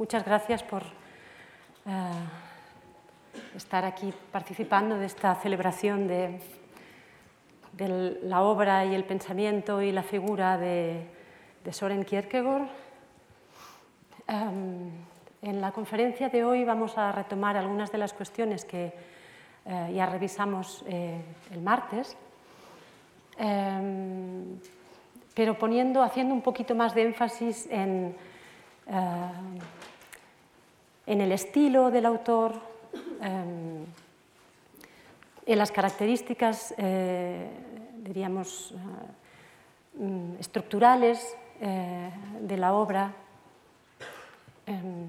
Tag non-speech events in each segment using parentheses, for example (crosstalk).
muchas gracias por eh, estar aquí participando de esta celebración de, la obra y el pensamiento y la figura de, Soren Kierkegaard. Em, en la conferencia de hoy vamos a retomar algunas de las cuestiones que eh, ya revisamos eh, el martes, em, pero poniendo, haciendo un poquito más de énfasis en, en el estilo del autor, em, en las características, diríamos, mm, estructurales de la obra em,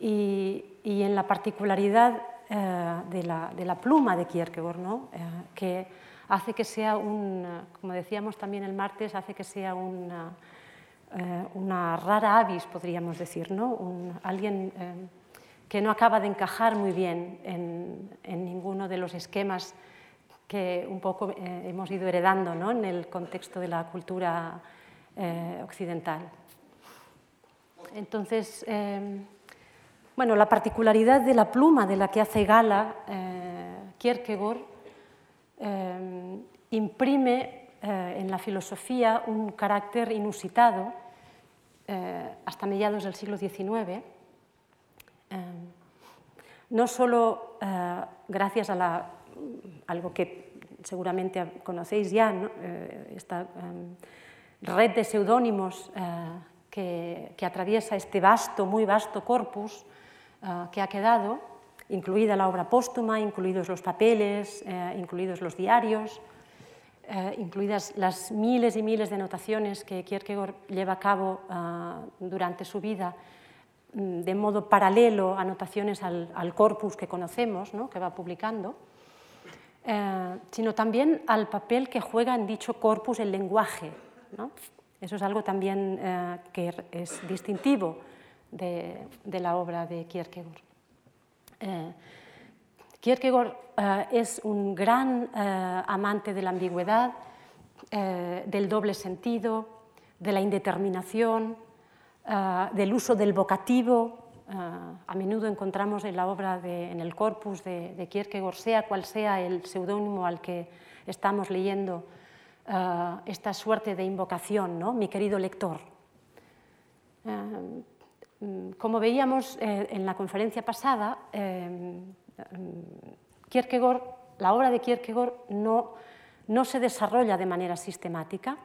y, y, en la particularidad eh, de, la, pluma de Kierkegaard, ¿no? Eh, que hace que sea un, como decíamos también el martes, hace que sea una, eh, una rara avis, podríamos decir, ¿no? alguien que no acaba de encajar muy bien en, ninguno de los esquemas que un poco hemos ido heredando ¿no? en el contexto de la cultura occidental. Entonces, bueno, la particularidad de la pluma de la que hace gala eh, Kierkegaard eh, imprime eh, en la filosofía un carácter inusitado hasta mediados del siglo XIX, no solo gracias a algo que seguramente conocéis ya, esta red de seudónimos que, que, atraviesa este vasto, muy vasto corpus, que ha quedado, incluida la obra póstuma, incluidos los papeles, eh, incluidos los diarios, eh, incluidas las miles y miles de anotaciones que Kierkegaard lleva a cabo ah, durante su vida mm, de modo paralelo, anotaciones al, corpus que conocemos, que va publicando, eh, sino también al papel que juega en dicho corpus el lenguaje. Eso es algo también que es distintivo de, la obra de Kierkegaard. Eh, Kierkegaard eh, es un gran eh, amante de la ambigüedad, del doble sentido, de la indeterminación, del uso del vocativo. a menudo encontramos en la obra, en el corpus de, de, Kierkegaard, sea cual sea el seudónimo al que estamos leyendo, esta suerte de invocación, ¿no? mi querido lector. Mm, como veíamos eh, en la conferencia pasada, eh, Kierkegaard, la obra de Kierkegaard no, no se desarrolla de manera sistemática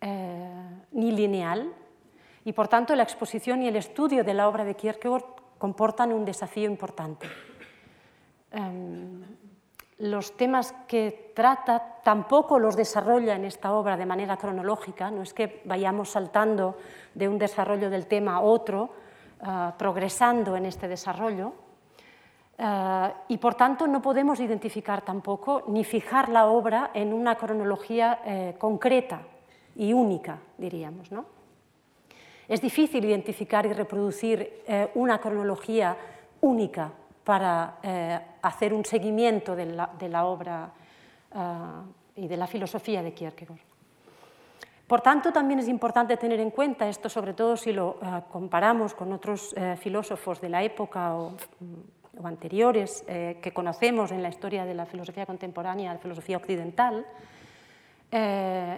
eh, ni lineal y por tanto la exposición y el estudio de la obra de Kierkegaard comportan un desafío importante. Em, los temas que trata tampoco los desarrolla en esta obra de manera cronológica, no es que vayamos saltando de un desarrollo del tema a otro, eh, progresando en este desarrollo, eh, y por tanto no podemos identificar tampoco ni fijar la obra en una cronología eh, concreta y única, diríamos. ¿no? Es difícil identificar y reproducir una cronología única para eh, hacer un seguimiento de la, obra eh, y de la filosofía de Kierkegaard. Por tanto, también es importante tener en cuenta esto, sobre todo si lo eh, comparamos con otros filósofos de la época o, mm, o anteriores que conocemos en la historia de la filosofía contemporánea, de la filosofía occidental,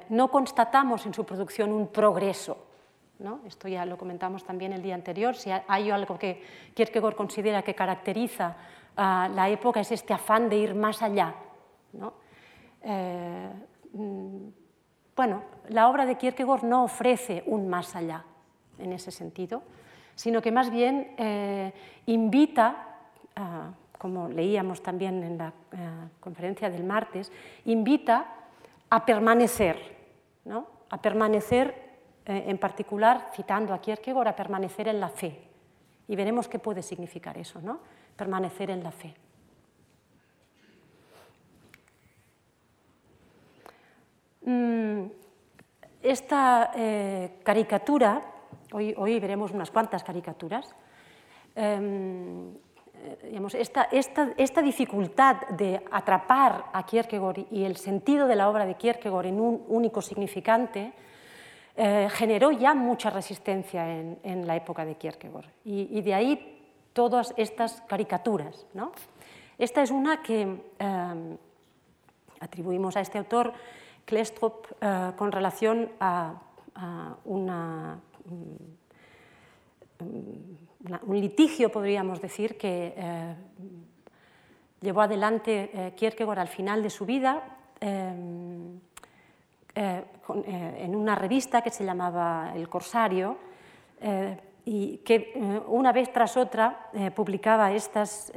no constatamos en su producción un progreso esto ya lo comentamos también el día anterior. Si hay algo que Kierkegaard considera que caracteriza a la época es este afán de ir más allá. Eh, mm, bueno, la obra de Kierkegaard no ofrece un más allá en ese sentido, sino que más bien eh, invita, como leíamos también en la eh, conferencia del martes, invita a permanecer, a permanecer eh, en particular citando a Kierkegaard, a permanecer en la fe. Y veremos qué puede significar eso, ¿no? Permanecer en la fe. Mm, esta eh, caricatura, hoy, hoy, veremos unas cuantas caricaturas, em, eh, esta, esta, esta, dificultad de atrapar a Kierkegaard y el sentido de la obra de Kierkegaard en un único significante eh, generó ya mucha resistencia en, la época de Kierkegaard. Y, de ahí todas estas caricaturas. ¿no? Esta es una que atribuimos a este autor, Klestrop, con relación a, una un litigio, podríamos decir, que eh, llevó adelante eh, Kierkegaard al final de su vida eh, en una revista que se llamaba El Corsario y que una vez tras otra publicaba estas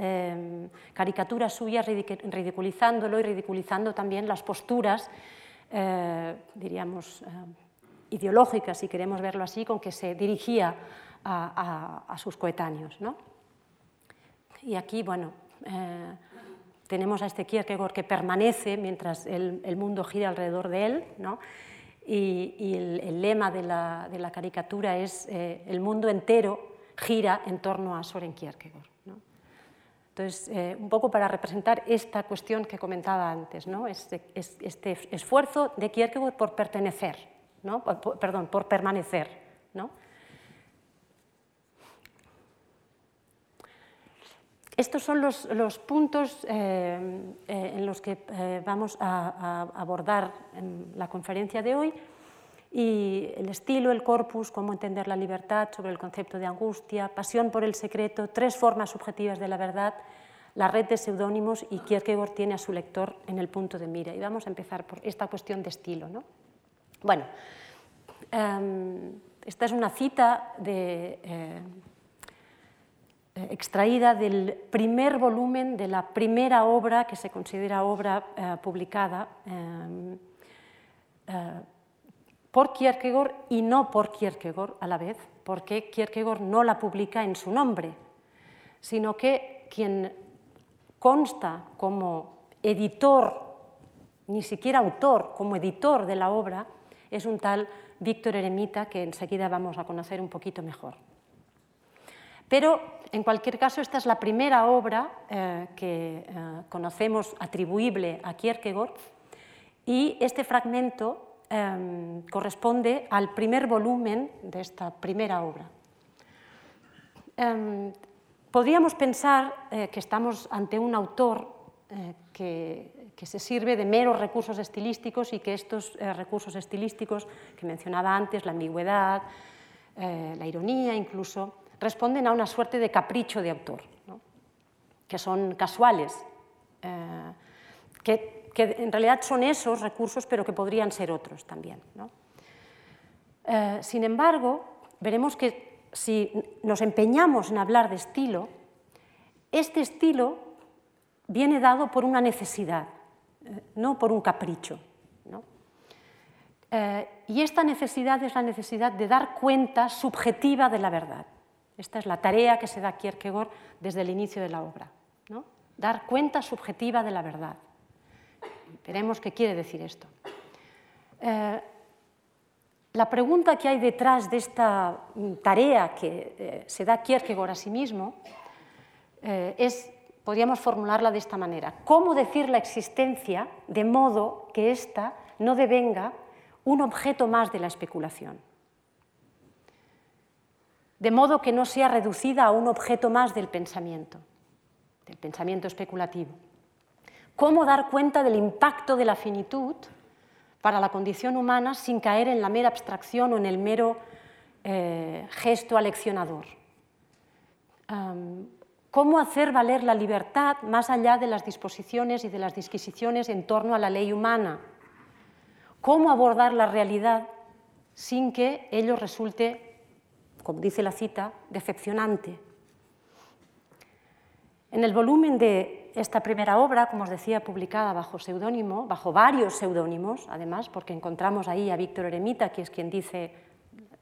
caricaturas suyas ridiculizándolo y ridiculizando también las posturas, diríamos, ideológicas, si queremos verlo así, con que se dirigía a, sus coetáneos. ¿no? Y aquí, bueno, eh, tenemos a este Kierkegaard que permanece mientras el, mundo gira alrededor de él, ¿no? y, el, lema de la, caricatura es eh, el mundo entero gira en torno a Soren Kierkegaard. ¿no? Entonces, eh, un poco para representar esta cuestión que comentaba antes, ¿no? este, este esfuerzo de Kierkegaard por pertenecer, ¿no? perdón, por permanecer. ¿no? Estos son los, puntos eh, eh, en los que eh, vamos a, abordar en la conferencia de hoy y el estilo, el corpus, cómo entender la libertad, sobre el concepto de angustia, pasión por el secreto, tres formas subjetivas de la verdad, la red de seudónimos y Kierkegaard tiene a su lector en el punto de mira. Y vamos a empezar por esta cuestión de estilo. ¿no? Bueno, em, esta es una cita de extraída del primer volumen de la primera obra que se considera obra eh, publicada eh, por Kierkegaard y no por Kierkegaard a la vez, porque Kierkegaard no la publica en su nombre, sino que quien consta como editor, ni siquiera autor, como editor de la obra, es un tal Víctor Eremita que enseguida vamos a conocer un poquito mejor. Pero, en cualquier caso, esta es la primera obra eh, que eh, conocemos atribuible a Kierkegaard y este fragmento em, corresponde al primer volumen de esta primera obra. Podríamos pensar eh, que estamos ante un autor que, que, se sirve de meros recursos estilísticos y que estos recursos estilísticos que mencionaba antes, la ambigüedad, la ironía incluso, responden a una suerte de capricho de autor, que son casuales, eh, que, en realidad son esos recursos, pero que podrían ser otros también. Eh, sin embargo, veremos que si nos empeñamos en hablar de estilo, este estilo viene dado por una necesidad, eh, no por un capricho. y esta necesidad es la necesidad de dar cuenta subjetiva de la verdad. Esta es la tarea que se da Kierkegaard desde el inicio de la obra, ¿no? dar cuenta subjetiva de la verdad. Veremos qué quiere decir esto. Eh, la pregunta que hay detrás de esta tarea que eh, se da Kierkegaard a sí mismo eh, es, podríamos formularla de esta manera, ¿cómo decir la existencia de modo que ésta no devenga un objeto más de la especulación? De modo que no sea reducida a un objeto más del pensamiento, del pensamiento especulativo. ¿Cómo dar cuenta del impacto de la finitud para la condición humana sin caer en la mera abstracción o en el mero eh, gesto aleccionador? ¿Cómo hacer valer la libertad más allá de las disposiciones y de las disquisiciones en torno a la ley humana? ¿Cómo abordar la realidad sin que ello resulte como dice la cita, decepcionante. En el volumen de esta primera obra, como os decía, publicada bajo seudónimo, bajo varios seudónimos, además, porque encontramos ahí a Víctor Eremita, que es quien dice,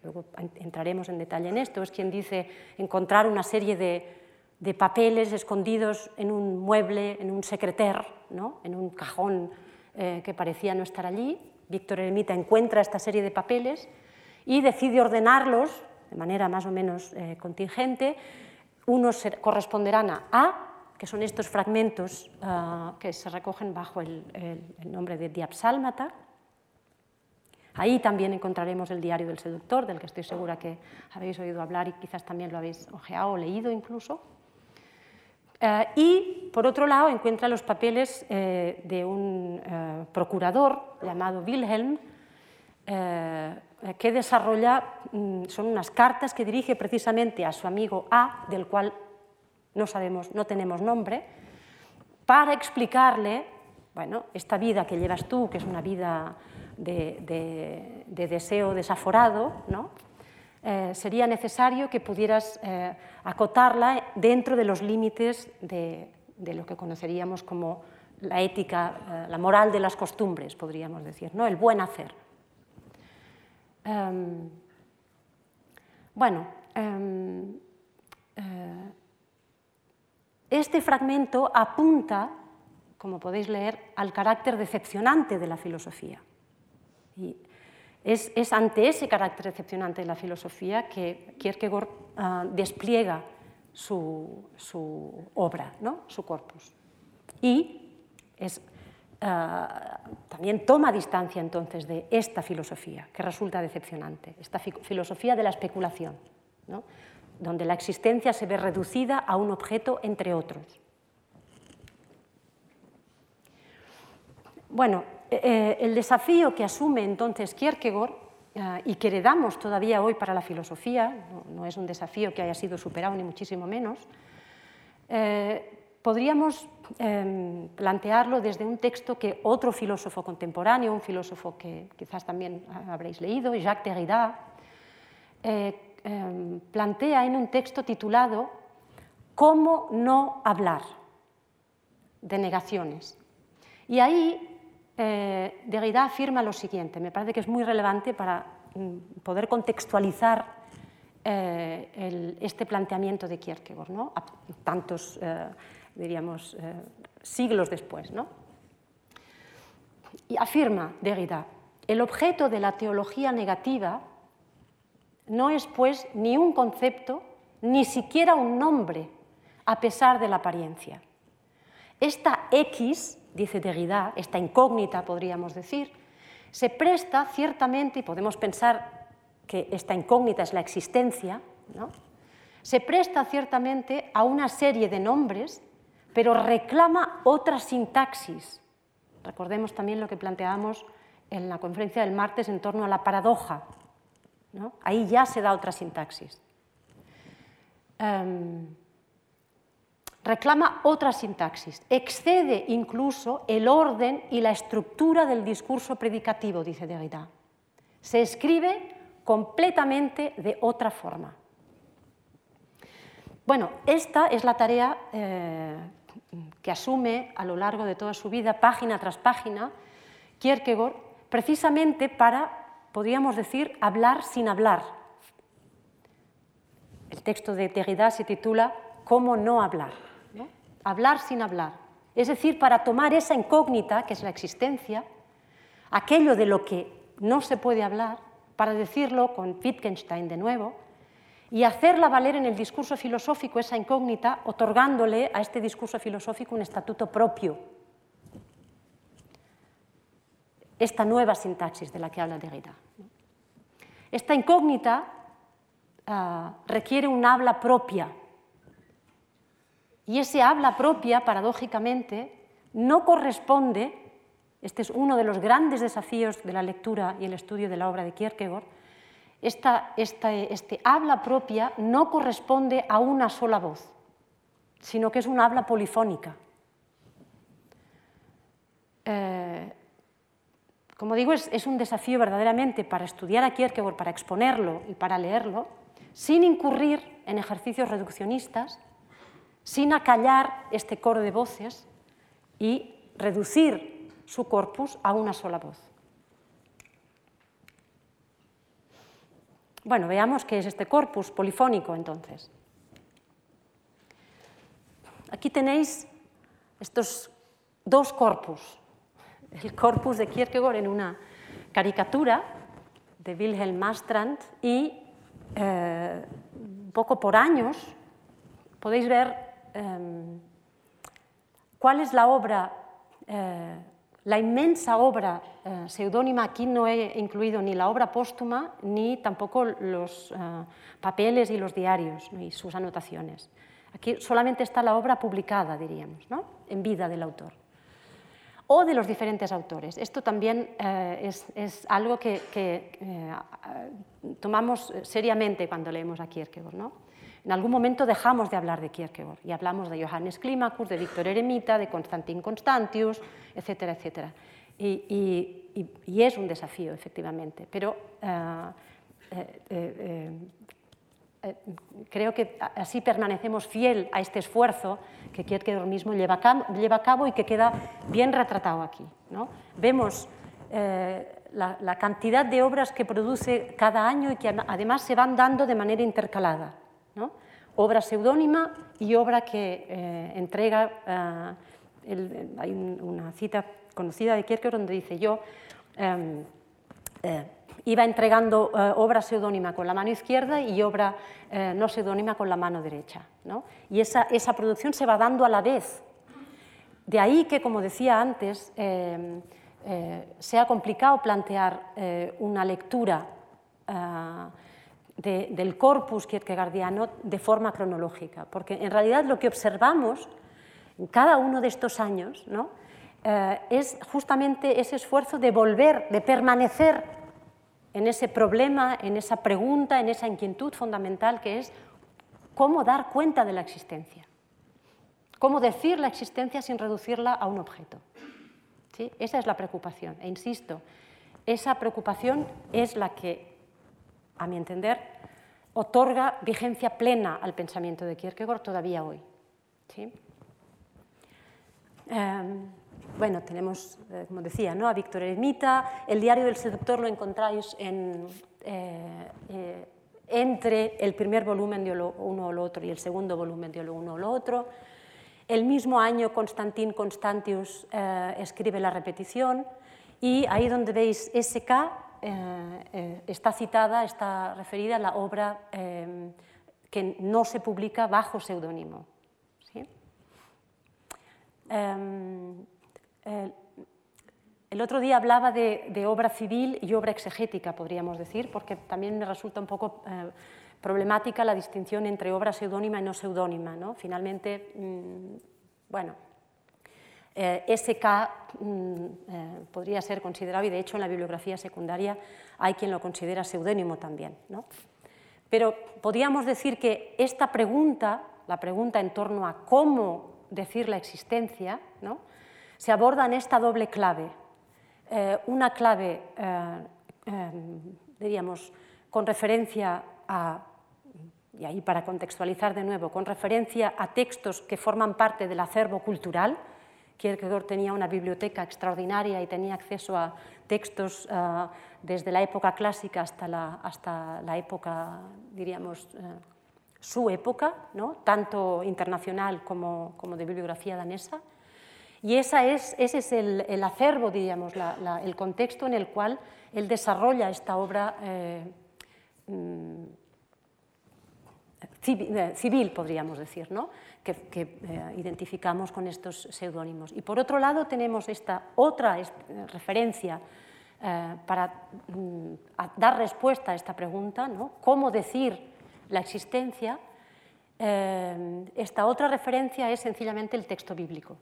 luego entraremos en detalle en esto, es quien dice encontrar una serie de, papeles escondidos en un mueble, en un secreter, ¿no? en un cajón eh, que parecía no estar allí. Víctor Eremita encuentra esta serie de papeles y decide ordenarlos de manera más o menos eh, contingente. Unos corresponderán a A, que son estos fragmentos ah, que se recogen bajo el, nombre de Diapsálmata. Ahí también encontraremos el diario del seductor, del que estoy segura que habéis oído hablar y quizás también lo habéis ojeado o leído incluso. Eh, y, por otro lado, encuentra los papeles eh, de un procurador llamado Wilhelm, que desarrolla, mm, son unas cartas que dirige precisamente a su amigo A, del cual no sabemos, no tenemos nombre, para explicarle, bueno, esta vida que llevas tú, que es una vida de, deseo desaforado, ¿no? Eh, sería necesario que pudieras eh, acotarla dentro de los límites de, lo que conoceríamos como la ética, eh, la moral de las costumbres, podríamos decir, ¿no? el buen hacer. Em, bueno, em, este fragmento apunta, como podéis leer, al carácter decepcionante de la filosofía. Y es, ante ese carácter decepcionante de la filosofía que Kierkegaard ah, despliega su, obra, ¿no? su corpus. Y ah, también toma distancia entonces de esta filosofía que resulta decepcionante, esta filosofía de la especulación, donde la existencia se ve reducida a un objeto entre otros. Bueno, eh, el desafío que asume entonces Kierkegaard eh, y que heredamos todavía hoy para la filosofía, no, es un desafío que haya sido superado ni muchísimo menos, eh, podríamos em, plantearlo desde un texto que otro filósofo contemporáneo, un filósofo que quizás también habréis leído, Jacques Derrida, em, plantea en un texto titulado ¿Cómo no hablar? de negaciones. Y ahí eh, Derrida afirma lo siguiente, me parece que es muy relevante para mm, poder contextualizar eh, este planteamiento de Kierkegaard, ¿no? tantos, eh, diríamos, siglos después. ¿no? Y afirma Derrida, el objeto de la teología negativa no es pues ni un concepto, ni siquiera un nombre, a pesar de la apariencia. Esta X dice Derrida, esta incógnita podríamos decir, se presta ciertamente, y podemos pensar que esta incógnita es la existencia, se presta ciertamente a una serie de nombres, pero reclama otra sintaxis. Recordemos también lo que planteábamos en la conferencia del martes en torno a la paradoja. Ahí ya se da otra sintaxis. Em, reclama otra sintaxis, excede incluso el orden y la estructura del discurso predicativo, dice Derrida. Se escribe completamente de otra forma. Bueno, esta es la tarea eh, que asume a lo largo de toda su vida, página tras página, Kierkegaard, precisamente para, podríamos decir, hablar sin hablar. El texto de Derrida se titula ¿Cómo no hablar? hablar sin hablar. Es decir, para tomar esa incógnita, que es la existencia, aquello de lo que no se puede hablar, para decirlo con Wittgenstein de nuevo, y hacerla valer en el discurso filosófico esa incógnita, otorgándole a este discurso filosófico un estatuto propio. Esta nueva sintaxis de la que habla Derrida. Esta incógnita ah, requiere un habla propia, y ese habla propia, paradójicamente, no corresponde, este es uno de los grandes desafíos de la lectura y el estudio de la obra de Kierkegaard, esta, este habla propia no corresponde a una sola voz, sino que es una habla polifónica. Eh, como digo, es, es, un desafío verdaderamente para estudiar a Kierkegaard, para exponerlo y para leerlo, sin incurrir en ejercicios reduccionistas, sin acallar este coro de voces y reducir su corpus a una sola voz. Bueno, veamos qué es este corpus polifónico entonces. Aquí tenéis estos dos corpus. El corpus de Kierkegaard en una caricatura de Wilhelm Mastrand y eh, un poco por años podéis ver Em, cuál es la obra eh, la inmensa obra eh, seudónima, aquí no he incluido ni la obra póstuma ni tampoco los papeles y los diarios y sus anotaciones. Aquí solamente está la obra publicada, diríamos, ¿no? en vida del autor o de los diferentes autores. Esto también eh, es, algo que, eh, tomamos seriamente cuando leemos a Kierkegaard. ¿no? En algún momento dejamos de hablar de Kierkegaard y hablamos de Johannes Climacus, de Víctor Eremita, de Constantin Constantius, etcétera, etcétera. Y, es un desafío, efectivamente, pero eh, creo que así permanecemos fiel a este esfuerzo que Kierkegaard mismo lleva a cabo, y que queda bien retratado aquí. ¿no? Vemos eh, la, cantidad de obras que produce cada año y que además se van dando de manera intercalada. ¿No? Obra seudónima y obra que eh, entrega, eh, hay una cita conocida de Kierkegaard donde dice yo, em, iba entregando eh, obra seudónima con la mano izquierda y obra eh, no seudónima con la mano derecha. Y esa, esa, producción se va dando a la vez. De ahí que, como decía antes, eh, sea complicado plantear una lectura del corpus kierkegaardiano de forma cronológica, porque en realidad lo que observamos en cada uno de estos años ¿no? es justamente ese esfuerzo de volver, de permanecer en ese problema, en esa pregunta, en esa inquietud fundamental que es cómo dar cuenta de la existencia, cómo decir la existencia sin reducirla a un objeto. ¿Sí? Esa es la preocupación, e insisto, esa preocupación es la que, a mi entender, otorga vigencia plena al pensamiento de Kierkegaard todavía hoy. ¿Sí? Em, bueno, tenemos, eh, como decía, ¿no? a Víctor Ermita, el diario del seductor lo encontráis en, eh, eh, entre el primer volumen de uno o lo otro y el segundo volumen de lo uno o lo otro. El mismo año Constantin Constantius escribe la repetición y ahí donde veis SK está citada, está referida a la obra que no se publica bajo seudónimo. Em, el otro día hablaba de, obra civil y obra exegética, podríamos decir, porque también me resulta un poco eh, problemática la distinción entre obra seudónima y no seudónima. ¿no? Finalmente, mm, bueno, eh, SK mm, eh, podría ser considerado, y de hecho en la bibliografía secundaria hay quien lo considera seudónimo también. ¿no? Pero podríamos decir que esta pregunta, la pregunta en torno a cómo decir la existencia, ¿no? se aborda en esta doble clave. Eh, una clave, eh, eh, diríamos, con referencia a, y ahí para contextualizar de nuevo, con referencia a textos que forman parte del acervo cultural. Kierkegaard tenía una biblioteca extraordinaria y tenía acceso a textos desde la época clásica hasta la, hasta la época, diríamos, su época, ¿no? tanto internacional como, como de bibliografía danesa. Y esa es, ese es el, acervo, diríamos, el contexto en el cual él desarrolla esta obra eh, mm, eh, civil, podríamos decir, ¿no? que, eh, identificamos con estos seudónimos. Y por otro lado tenemos esta otra referencia para mm, dar respuesta a esta pregunta, ¿no? ¿cómo decir la existencia? esta otra referencia es sencillamente el texto bíblico.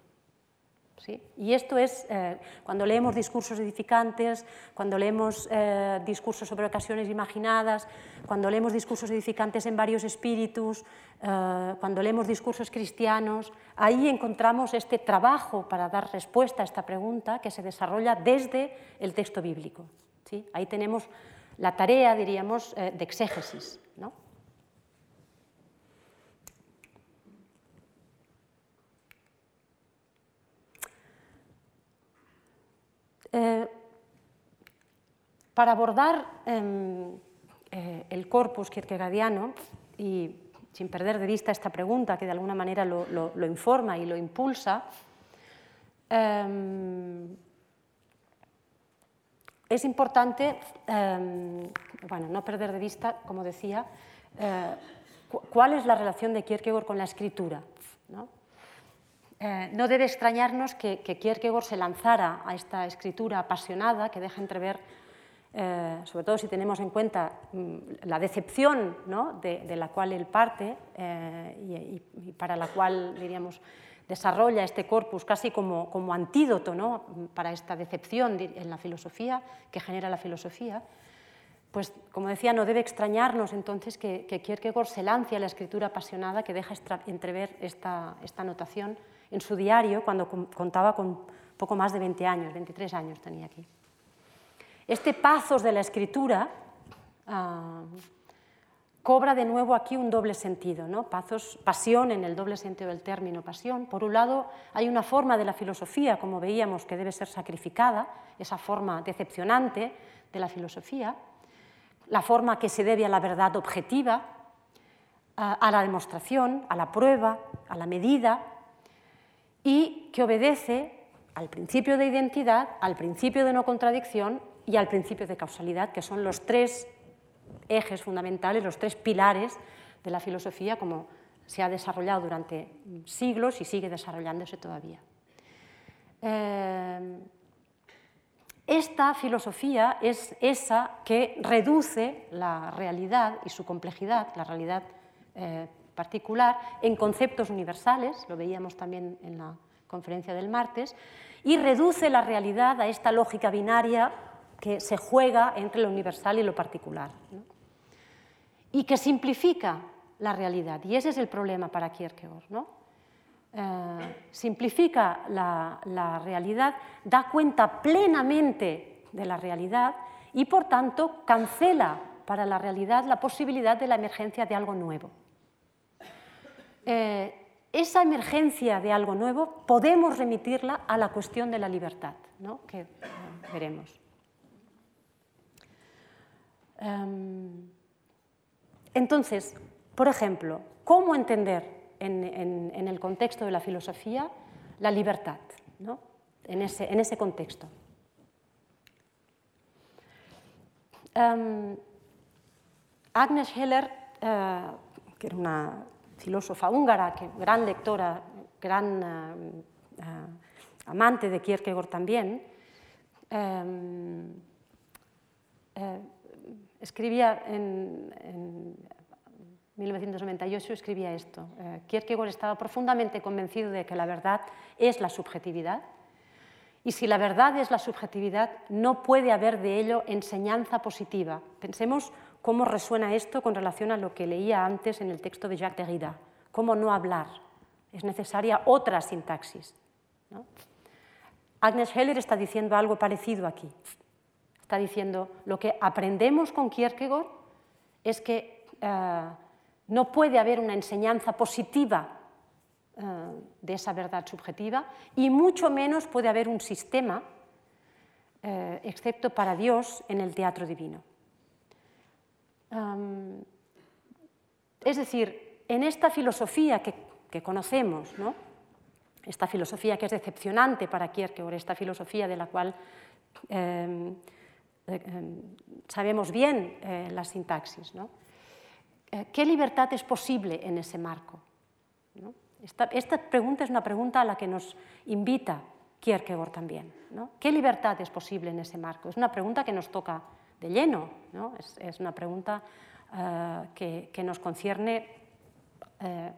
Y esto es eh, cuando leemos discursos edificantes, cuando leemos eh, discursos sobre ocasiones imaginadas, cuando leemos discursos edificantes en varios espíritus, eh, cuando leemos discursos cristianos, ahí encontramos este trabajo para dar respuesta a esta pregunta que se desarrolla desde el texto bíblico. ¿sí? Ahí tenemos la tarea, diríamos, de exégesis. ¿no? Eh, para abordar em, eh, el corpus kierkegaardiano y sin perder de vista esta pregunta que de alguna manera lo, informa y lo impulsa, em, es importante em, bueno, no perder de vista, como decía, eh, cuál es la relación de Kierkegaard con la escritura. Eh, no debe extrañarnos que, Kierkegaard se lanzara a esta escritura apasionada que deja entrever, eh, sobre todo si tenemos en cuenta mm, la decepción de, la cual él parte y, y, para la cual, diríamos, desarrolla este corpus casi como, como antídoto ¿no? para esta decepción en la filosofía que genera la filosofía, pues como decía, no debe extrañarnos entonces que, que Kierkegaard se lance a la escritura apasionada que deja entrever esta, esta notación en su diario cuando contaba con poco más de 20 años, 23 años tenía aquí. Este pazos de la escritura ah, cobra de nuevo aquí un doble sentido, ¿no? Pazos, pasión en el doble sentido del término pasión. Por un lado, hay una forma de la filosofía, como veíamos, que debe ser sacrificada, esa forma decepcionante de la filosofía, la forma que se debe a la verdad objetiva, a la demostración, a la prueba, a la medida, y que obedece al principio de identidad, al principio de no contradicción y al principio de causalidad, que son los tres ejes fundamentales, los tres pilares de la filosofía como se ha desarrollado durante siglos y sigue desarrollándose todavía. Eh, esta filosofía es esa que reduce la realidad y su complejidad, la realidad eh, particular, en conceptos universales, lo veíamos también en la conferencia del martes, y reduce la realidad a esta lógica binaria que se juega entre lo universal y lo particular y que simplifica la realidad. Y ese es el problema para Kierkegaard. ¿no? Eh, simplifica la, la, realidad, da cuenta plenamente de la realidad y por tanto cancela para la realidad la posibilidad de la emergencia de algo nuevo. Eh, esa emergencia de algo nuevo podemos remitirla a la cuestión de la libertad, ¿no? que veremos. Um, entonces, por ejemplo, ¿cómo entender en, el contexto de la filosofía la libertad? En, ese, contexto. Em, Agnes Heller, eh, que era una filósofa húngara, que, gran lectora, gran eh, eh, amante de Kierkegaard también, em, escribía en, 1998 escribía esto. Eh, Kierkegaard estaba profundamente convencido de que la verdad es la subjetividad y si la verdad es la subjetividad no puede haber de ello enseñanza positiva. Pensemos cómo resuena esto con relación a lo que leía antes en el texto de Jacques Derrida. Cómo no hablar. Es necesaria otra sintaxis. Agnes Heller está diciendo algo parecido aquí. Está diciendo, lo que aprendemos con Kierkegaard es que eh, no puede haber una enseñanza positiva eh, de esa verdad subjetiva y mucho menos puede haber un sistema, eh, excepto para Dios, en el teatro divino. Es decir, en esta filosofía que, conocemos, esta filosofía que es decepcionante para Kierkegaard, esta filosofía de la cual eh, sabemos bien eh, la sintaxis. Eh, ¿Qué libertad es posible en ese marco? Esta, pregunta es una pregunta a la que nos invita Kierkegaard también. ¿no? ¿Qué libertad es posible en ese marco? Es una pregunta que nos toca de lleno, ¿no? es, una pregunta que, nos concierne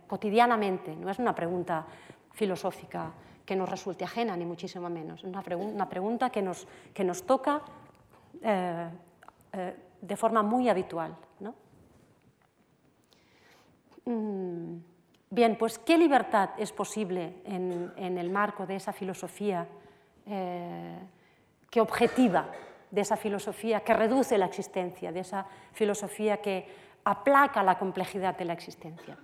cotidianamente, no es una pregunta filosófica que nos resulte ajena, ni muchísimo menos. Es una, pregunta que nos, que nos toca eh, eh, de forma muy habitual. Mm, bien, pues ¿qué libertad es posible en, el marco de esa filosofía eh, que objetiva, de esa filosofía que reduce la existencia, de esa filosofía que aplaca la complejidad de la existencia?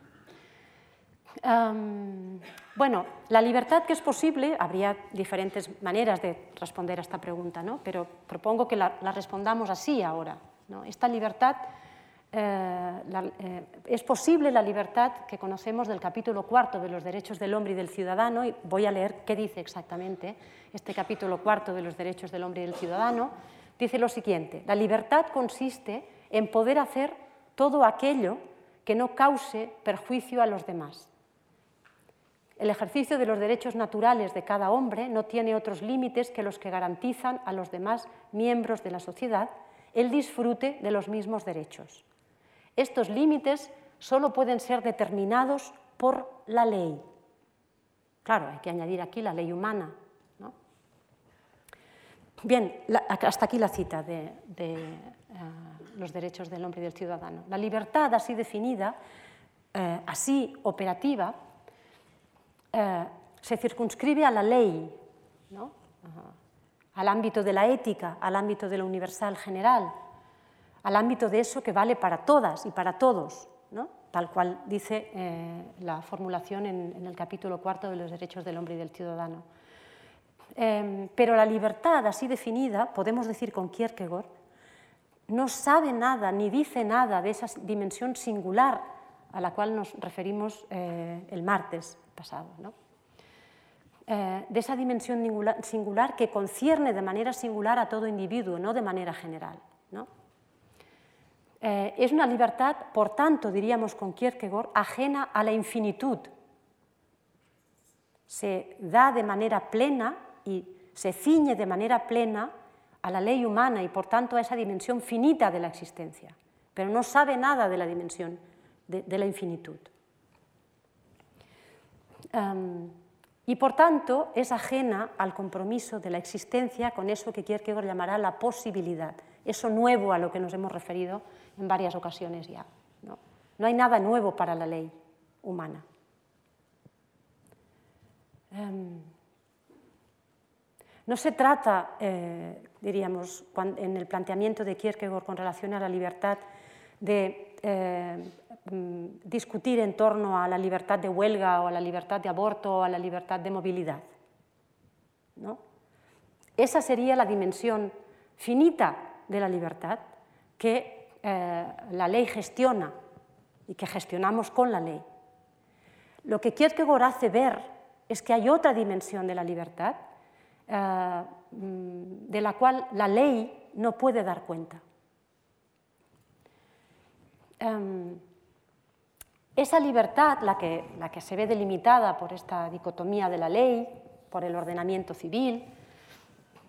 bueno, la libertad que es posible, habría diferentes maneras de responder a esta pregunta, ¿no? pero propongo que la, respondamos así ahora. Esta libertad, eh, eh, es posible la libertad que conocemos del capítulo cuarto de los derechos del hombre y del ciudadano, y voy a leer qué dice exactamente este capítulo cuarto de los derechos del hombre y del ciudadano. Dice lo siguiente, la libertad consiste en poder hacer todo aquello que no cause perjuicio a los demás El ejercicio de los derechos naturales de cada hombre no tiene otros límites que los que garantizan a los demás miembros de la sociedad el disfrute de los mismos derechos. Estos límites solo pueden ser determinados por la ley. Claro, hay que añadir aquí la ley humana. Bien, hasta aquí la cita de, eh, los derechos del hombre y del ciudadano. La libertad así definida, eh, así operativa, eh, se circunscribe a la ley, al ámbito de la ética, al ámbito de lo universal general, al ámbito de eso que vale para todas y para todos, tal cual dice la formulación en, el capítulo cuarto de los derechos del hombre y del ciudadano. Em, pero la libertad así definida, podemos decir con Kierkegaard, no sabe nada ni dice nada de esa dimensión singular a la cual nos referimos eh, el martes pasado. Eh, de esa dimensión singular que concierne de manera singular a todo individuo, no de manera general. Eh, es una libertad, por tanto, diríamos con Kierkegaard, ajena a la infinitud. Se da de manera plena y se ciñe de manera plena a la ley humana y, por tanto, a esa dimensión finita de la existencia, pero no sabe nada de la dimensión de, la infinitud. y por tanto es ajena al compromiso de la existencia con eso que Kierkegaard llamará la posibilidad, eso nuevo a lo que nos hemos referido en varias ocasiones ya. No, hay nada nuevo para la ley humana. No se trata, eh, diríamos, en el planteamiento de Kierkegaard con relación a la libertad, de eh, Mm, discutir en torno a la libertad de huelga o a la libertad de aborto o a la libertad de movilidad. ¿no? Esa sería la dimensión finita de la libertad que eh, la ley gestiona y que gestionamos con la ley. Lo que Kierkegaard hace ver es que hay otra dimensión de la libertad de la cual la ley no puede dar cuenta. Em, esa libertad, la que, la que se ve delimitada por esta dicotomía de la ley, por el ordenamiento civil,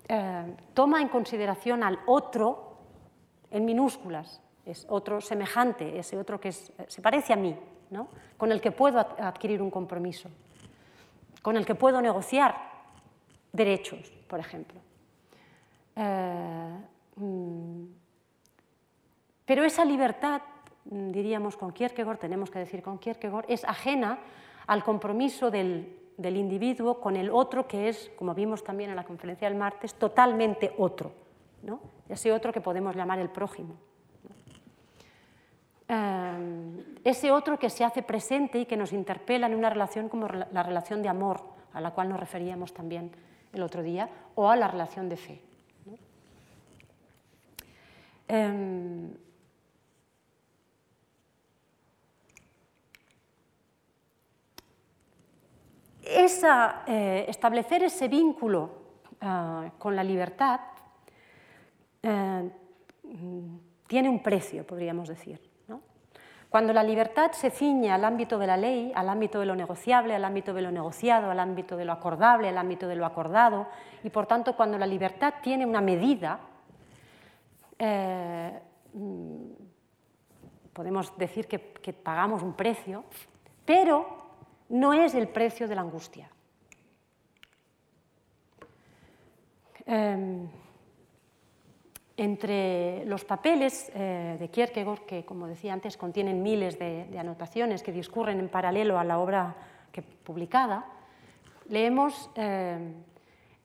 eh, toma en consideración al otro en minúsculas, es otro semejante, ese otro que se parece a mí, ¿no? con el que puedo adquirir un compromiso, con el que puedo negociar derechos, por ejemplo. Eh, mm, pero esa libertad Mm, diríamos con Kierkegaard, tenemos que decir con Kierkegaard, es ajena al compromiso del, individuo con el otro que es, como vimos también en la conferencia del martes, totalmente otro, ¿no? ese otro que podemos llamar el prójimo. Eh, ese otro que se hace presente y que nos interpela en una relación como la relación de amor, a la cual nos referíamos también el otro día, o a la relación de fe. Em, Eh, establecer ese vínculo eh, con la libertad eh, tiene un precio, podríamos decir. Cuando la libertad se ciñe al ámbito de la ley, al ámbito de lo negociable, al ámbito de lo negociado, al ámbito de lo acordable, al ámbito de lo acordado, y por tanto cuando la libertad tiene una medida, mm, podemos decir que pagamos un precio, pero no es el precio de la angustia. Em, entre los papeles eh, de Kierkegaard, que como decía antes contienen miles de, anotaciones que discurren en paralelo a la obra publicada, leemos em,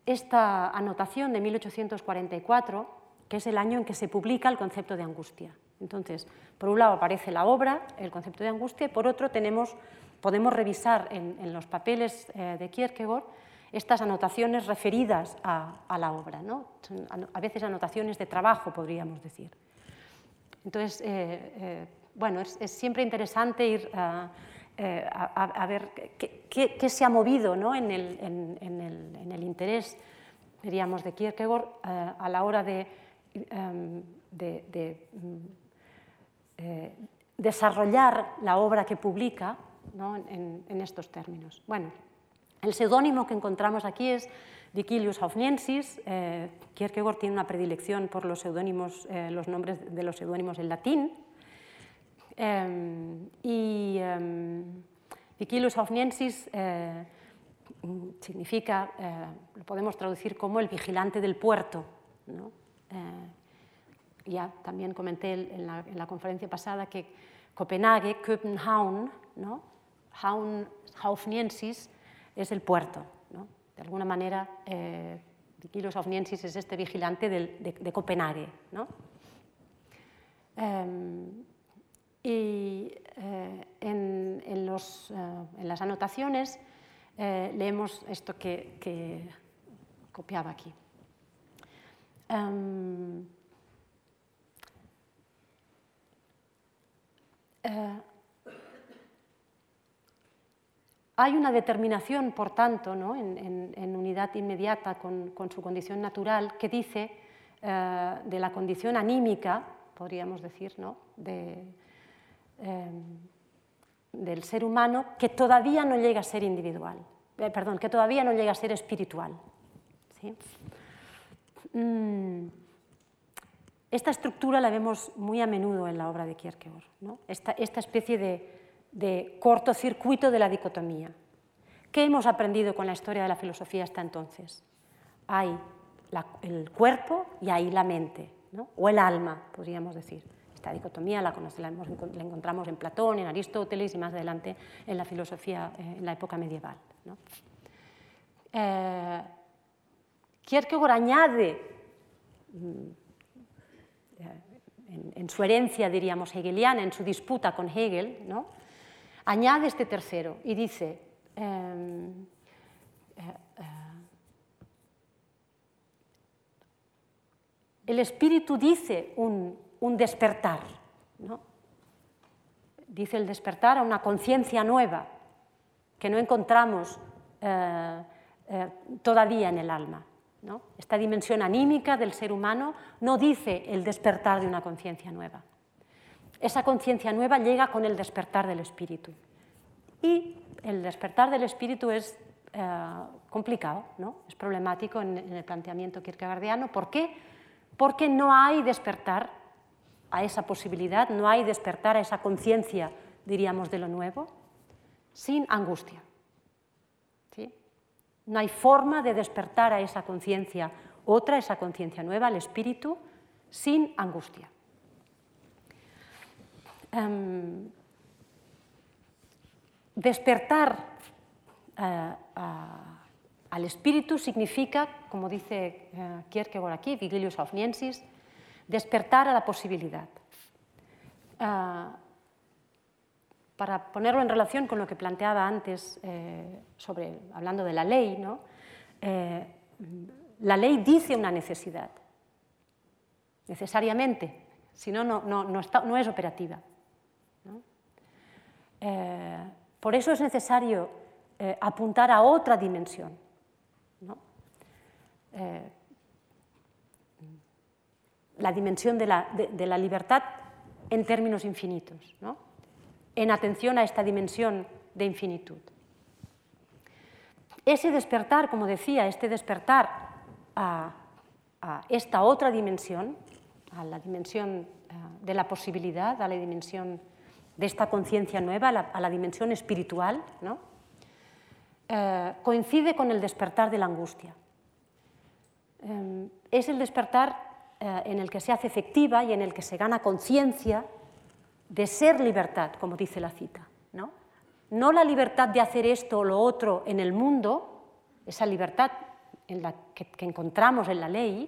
esta anotación de 1844, que es el año en que se publica el concepto de angustia. Entonces, por un lado aparece la obra, el concepto de angustia, y por otro tenemos podemos revisar en, los papeles eh, de Kierkegaard estas anotaciones referidas a, la obra, ¿no? a veces anotaciones de trabajo, podríamos decir. Entonces, eh, eh, bueno, es, siempre interesante ir a, ver qué, se ha movido ¿no? en, el, interés, diríamos, de Kierkegaard a la hora de, em, de mm, desarrollar la obra que publica en, estos términos. Bueno, El seudónimo que encontramos aquí es Dicilius Aufniensis. Eh, Kierkegaard tiene una predilección por los seudónimos, eh, los nombres de los seudónimos en latín. Em, y em, Dicilius Aufniensis eh, significa, lo podemos traducir como el vigilante del puerto. ya también comenté en la, conferencia pasada que Copenhague, Copenhagen. Haufniensis es el puerto. De alguna manera, eh, Kilos Aufniensis es este vigilante de, Copenhague. Y eh, en, los, eh, en, las anotaciones eh, leemos esto que, copiaba aquí. Hay una determinación, por tanto, en, unidad inmediata con, su condición natural que dice eh, de la condición anímica, podríamos decir, de, eh, del ser humano que todavía no llega a ser individual, eh, perdón, que todavía no llega a ser espiritual. Mm. Esta estructura la vemos muy a menudo en la obra de Kierkegaard, esta especie de de cortocircuito de la dicotomía. ¿Qué hemos aprendido con la historia de la filosofía hasta entonces? Hay el cuerpo y hay la mente, o el alma, podríamos decir. Esta dicotomía la, encontramos en Platón, en Aristóteles y más adelante en la filosofía eh, en la época medieval. Eh, Kierkegaard añade, mm, eh, en, en, su herencia, diríamos, hegeliana, en su disputa con Hegel, ¿no? Añade este tercero y dice, em, eh, eh, el espíritu dice un, despertar, dice el despertar a una conciencia nueva que no encontramos eh, todavía en el alma. Esta dimensión anímica del ser humano no dice el despertar de una conciencia nueva esa conciencia nueva llega con el despertar del espíritu. Y el despertar del espíritu es eh, complicado, ¿no? es problemático en, el planteamiento kierkegaardiano. ¿Por qué? Porque no hay despertar a esa posibilidad, no hay despertar a esa conciencia, diríamos, de lo nuevo, sin angustia. ¿sí? No hay forma de despertar a esa conciencia otra, esa conciencia nueva, el espíritu, sin angustia. Em, despertar eh, al espíritu significa, como dice uh, Kierkegaard aquí, Vigilius Aufniensis, despertar a la posibilidad. Eh, para ponerlo en relación con lo que planteaba antes, sobre, hablando de la ley, ¿no? la ley dice una necesidad, necesariamente, si no, no, no es operativa. Eh, por eso es necesario eh, apuntar a otra dimensión. Eh, la dimensión de la, libertad en términos infinitos, en atención a esta dimensión de infinitud. Ese despertar, como decía, este despertar a, a esta otra dimensión, a la dimensión de la posibilidad, a la dimensión de esta conciencia nueva a la, dimensión espiritual, ¿no? Eh, coincide con el despertar de la angustia. Eh, es el despertar eh, en el que se hace efectiva y en el que se gana conciencia de ser libertad, como dice la cita. ¿no? no la libertad de hacer esto o lo otro en el mundo, esa libertad en la que, que encontramos en la ley,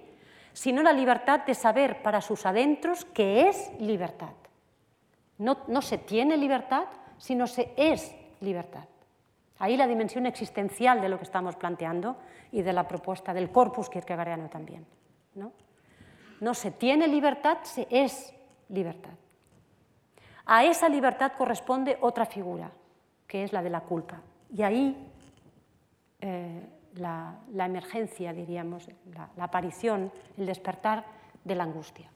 sino la libertad de saber para sus adentros que es libertad. No, se tiene libertad, sino se es libertad. Ahí la dimensión existencial de lo que estamos planteando y de la propuesta del corpus kierkegaardiano también. ¿no? se tiene libertad, se es libertad. A esa libertad corresponde otra figura, que es la de la culpa. Y ahí eh, la, emergencia, diríamos, la aparición, el despertar de la angustia.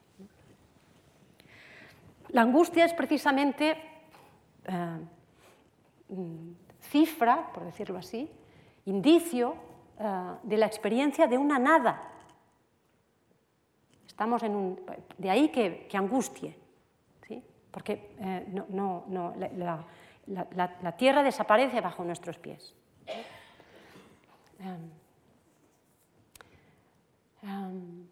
La angustia es precisamente eh, cifra, por decirlo así, indicio de la experiencia de una nada. Estamos en un, de ahí que, angustie, ¿sí? porque no, no, la, la, tierra desaparece bajo nuestros pies. Em, em,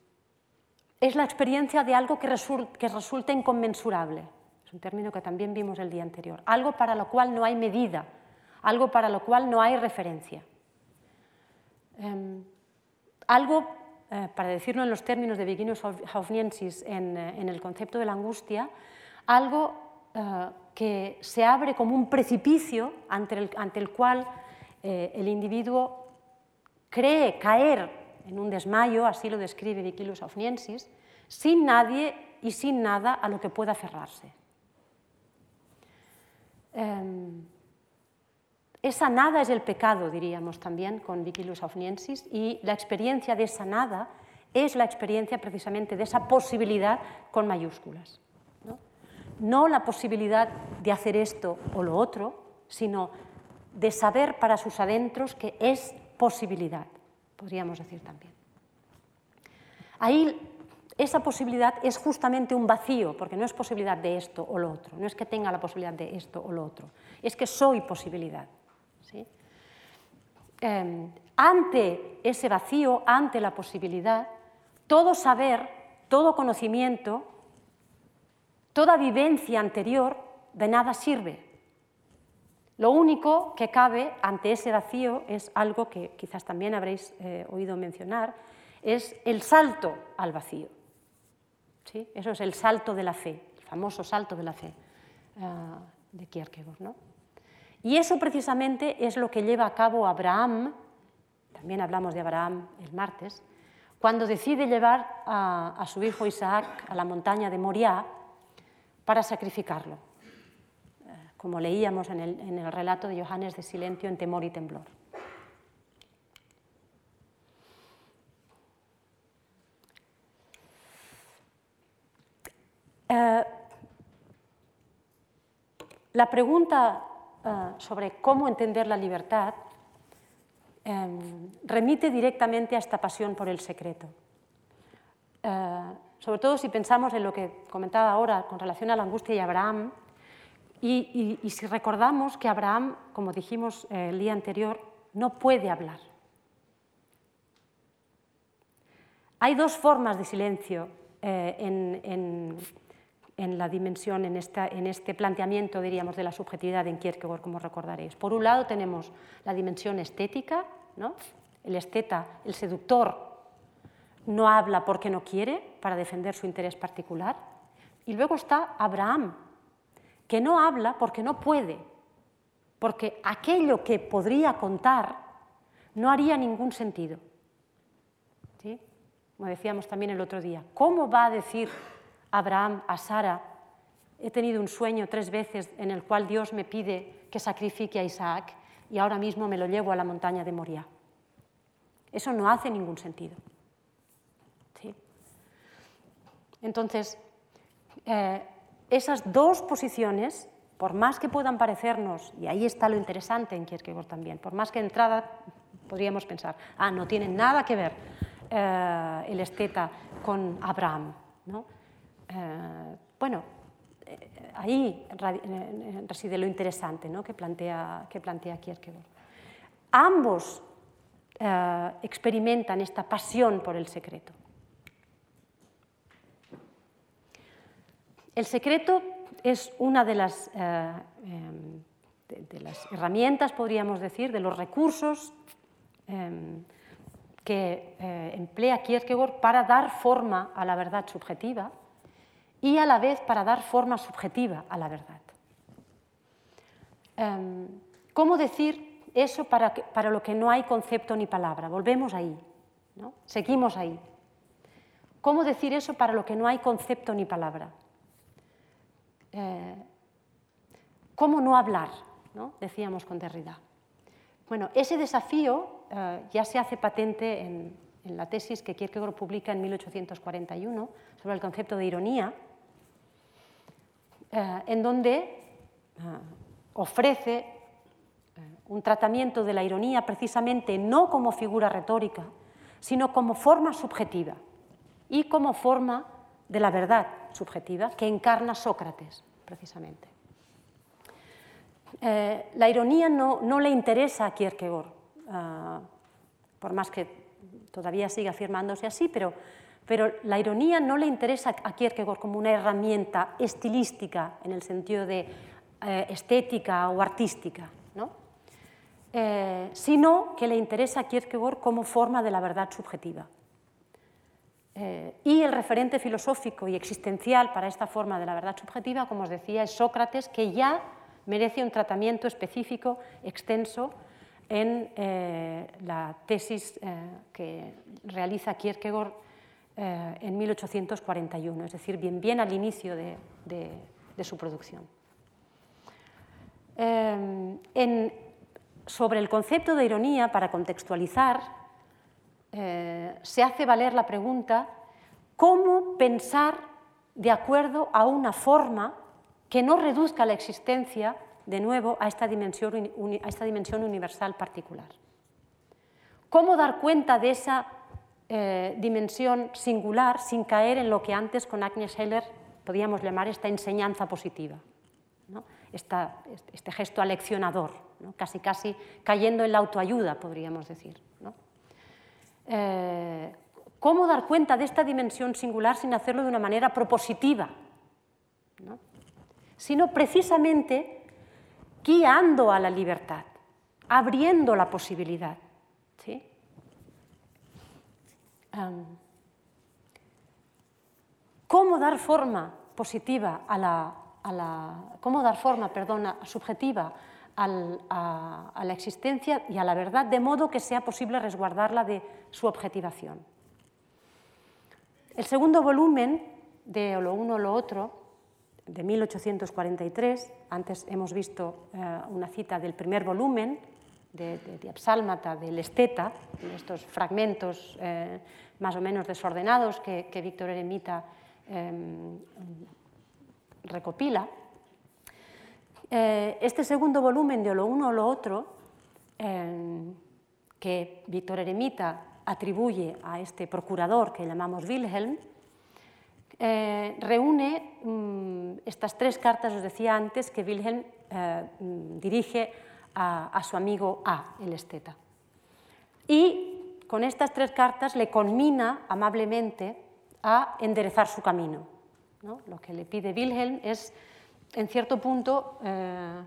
es la experiencia de algo que, resulta inconmensurable. Es un término que también vimos el día anterior. Algo para lo cual no hay medida, algo para lo cual no hay referencia. Em, algo, eh, para decirlo en los términos de Virginus Haufniensis en, eh, en, el concepto de la angustia, algo eh, que se abre como un precipicio ante el, ante el cual el individuo cree caer en un desmayo, así lo describe Vigilus Aufniensis, sin nadie y sin nada a lo que pueda cerrarse. Em, esa nada es el pecado, diríamos también con Vigilus Aufniensis, y la experiencia de esa nada es la experiencia precisamente de esa posibilidad con mayúsculas. ¿no? no la posibilidad de hacer esto o lo otro, sino de saber para sus adentros que es posibilidad, podríamos decir también. Ahí esa posibilidad es justamente un vacío, porque no es posibilidad de esto o lo otro, no es que tenga la posibilidad de esto o lo otro, es que soy posibilidad. Em, ante ese vacío, ante la posibilidad, todo saber, todo conocimiento, toda vivencia anterior de nada sirve. Lo único que cabe ante ese vacío es algo que quizás también habréis eh, oído mencionar, es el salto al vacío. ¿Sí? Eso es el salto de la fe, el famoso salto de la fe ah, de Kierkegaard. ¿no? Y eso precisamente es lo que lleva a cabo Abraham, también hablamos de Abraham el martes, cuando decide llevar a, su hijo Isaac a la montaña de Moriah para sacrificarlo, eh, como leíamos en el, relato de Johannes de Silencio en Temor y Temblor. Eh, la pregunta eh, sobre cómo entender la libertad em, remite directamente a esta pasión por el secreto. Eh, sobre todo si pensamos en lo que comentaba ahora con relación a la angustia y Abraham, y, si recordamos que Abraham, como dijimos el día anterior, no puede hablar. Hay dos formas de silencio en, en, la dimensión, en, en, este planteamiento, diríamos, de la subjetividad en Kierkegaard, como recordaréis. Por un lado tenemos la dimensión estética, ¿no? el esteta, el seductor, no habla porque no quiere, para defender su interés particular. Y luego está Abraham, que no habla porque no puede, porque aquello que podría contar no haría ningún sentido. ¿Sí? Como decíamos también el otro día, ¿cómo va a decir Abraham, a Sara, he tenido un sueño tres veces en el cual Dios me pide que sacrifique a Isaac y ahora mismo me lo llevo a la montaña de Moria. Eso no hace ningún sentido. Entonces, eh, esas dos posiciones, por más que puedan parecernos, y ahí está lo interesante en Kierkegaard también, por más que entrada podríamos pensar, ah, no tiene nada que ver eh, el esteta con Abraham, ¿no? Eh, bueno, eh, ahí reside lo interesante ¿no? que, plantea, que plantea Kierkegaard. Ambos experimentan esta pasión por el secreto. El secreto es una de las, em, de, las, herramientas, podríamos decir, de los recursos em, que emplea Kierkegaard para dar forma a la verdad subjetiva y a la vez para dar forma subjetiva a la verdad. Em, ¿Cómo decir eso para, para, lo que no hay concepto ni palabra? Volvemos ahí, ¿no? seguimos ahí. ¿Cómo decir eso para lo que no hay concepto ni palabra? Eh, ¿Cómo no hablar? Decíamos con Derrida. Bueno, ese desafío eh, ya se hace patente en, en la tesis que Kierkegaard publica en 1841 sobre el concepto de ironía, eh, en donde eh, ofrece un tratamiento de la ironía precisamente no como figura retórica, sino como forma subjetiva y como forma de la verdad subjetiva que encarna Sócrates, precisamente. Eh, la ironía no, le interesa a Kierkegaard, ah, por más que todavía siga afirmándose así, pero, pero la ironía no le interesa a Kierkegaard como una herramienta estilística en el sentido de eh, estética o artística, ¿no? Eh, sino que le interesa a Kierkegaard como forma de la verdad subjetiva. Eh, y el referente filosófico y existencial para esta forma de la verdad subjetiva, como os decía, es Sócrates, que ya merece un tratamiento específico, extenso, en eh, la tesis eh, que realiza Kierkegaard en 1841, es decir, bien, bien al inicio de, su producción. sobre el concepto de ironía, para contextualizar, eh, se hace valer la pregunta cómo pensar de acuerdo a una forma que no reduzca la existencia de nuevo a esta dimensión, universal particular. ¿Cómo dar cuenta de esa eh, dimensión singular sin caer en lo que antes con Agnes Heller podíamos llamar esta enseñanza positiva, este gesto aleccionador, casi casi cayendo en la autoayuda, podríamos decir. Eh, cómo dar cuenta de esta dimensión singular sin hacerlo de una manera propositiva, sino precisamente guiando a la libertad, abriendo la posibilidad. ¿Cómo dar forma positiva a la, cómo dar forma, perdona, subjetiva a, la existencia y a la verdad, de modo que sea posible resguardarla de su objetivación. El segundo volumen de lo uno o lo otro, de 1843, antes hemos visto eh, una cita del primer volumen de, de, del Esteta, estos fragmentos eh, más o menos desordenados que, Víctor Eremita em, recopila, eh, este segundo volumen de lo uno o lo otro, eh, que Víctor Eremita atribuye a este procurador que llamamos Wilhelm, eh, reúne mm, estas tres cartas, os decía antes, que Wilhelm mm, dirige a, su amigo A, el esteta. Y con estas tres cartas le conmina amablemente a enderezar su camino. Lo que le pide Wilhelm es en cierto punto, eh,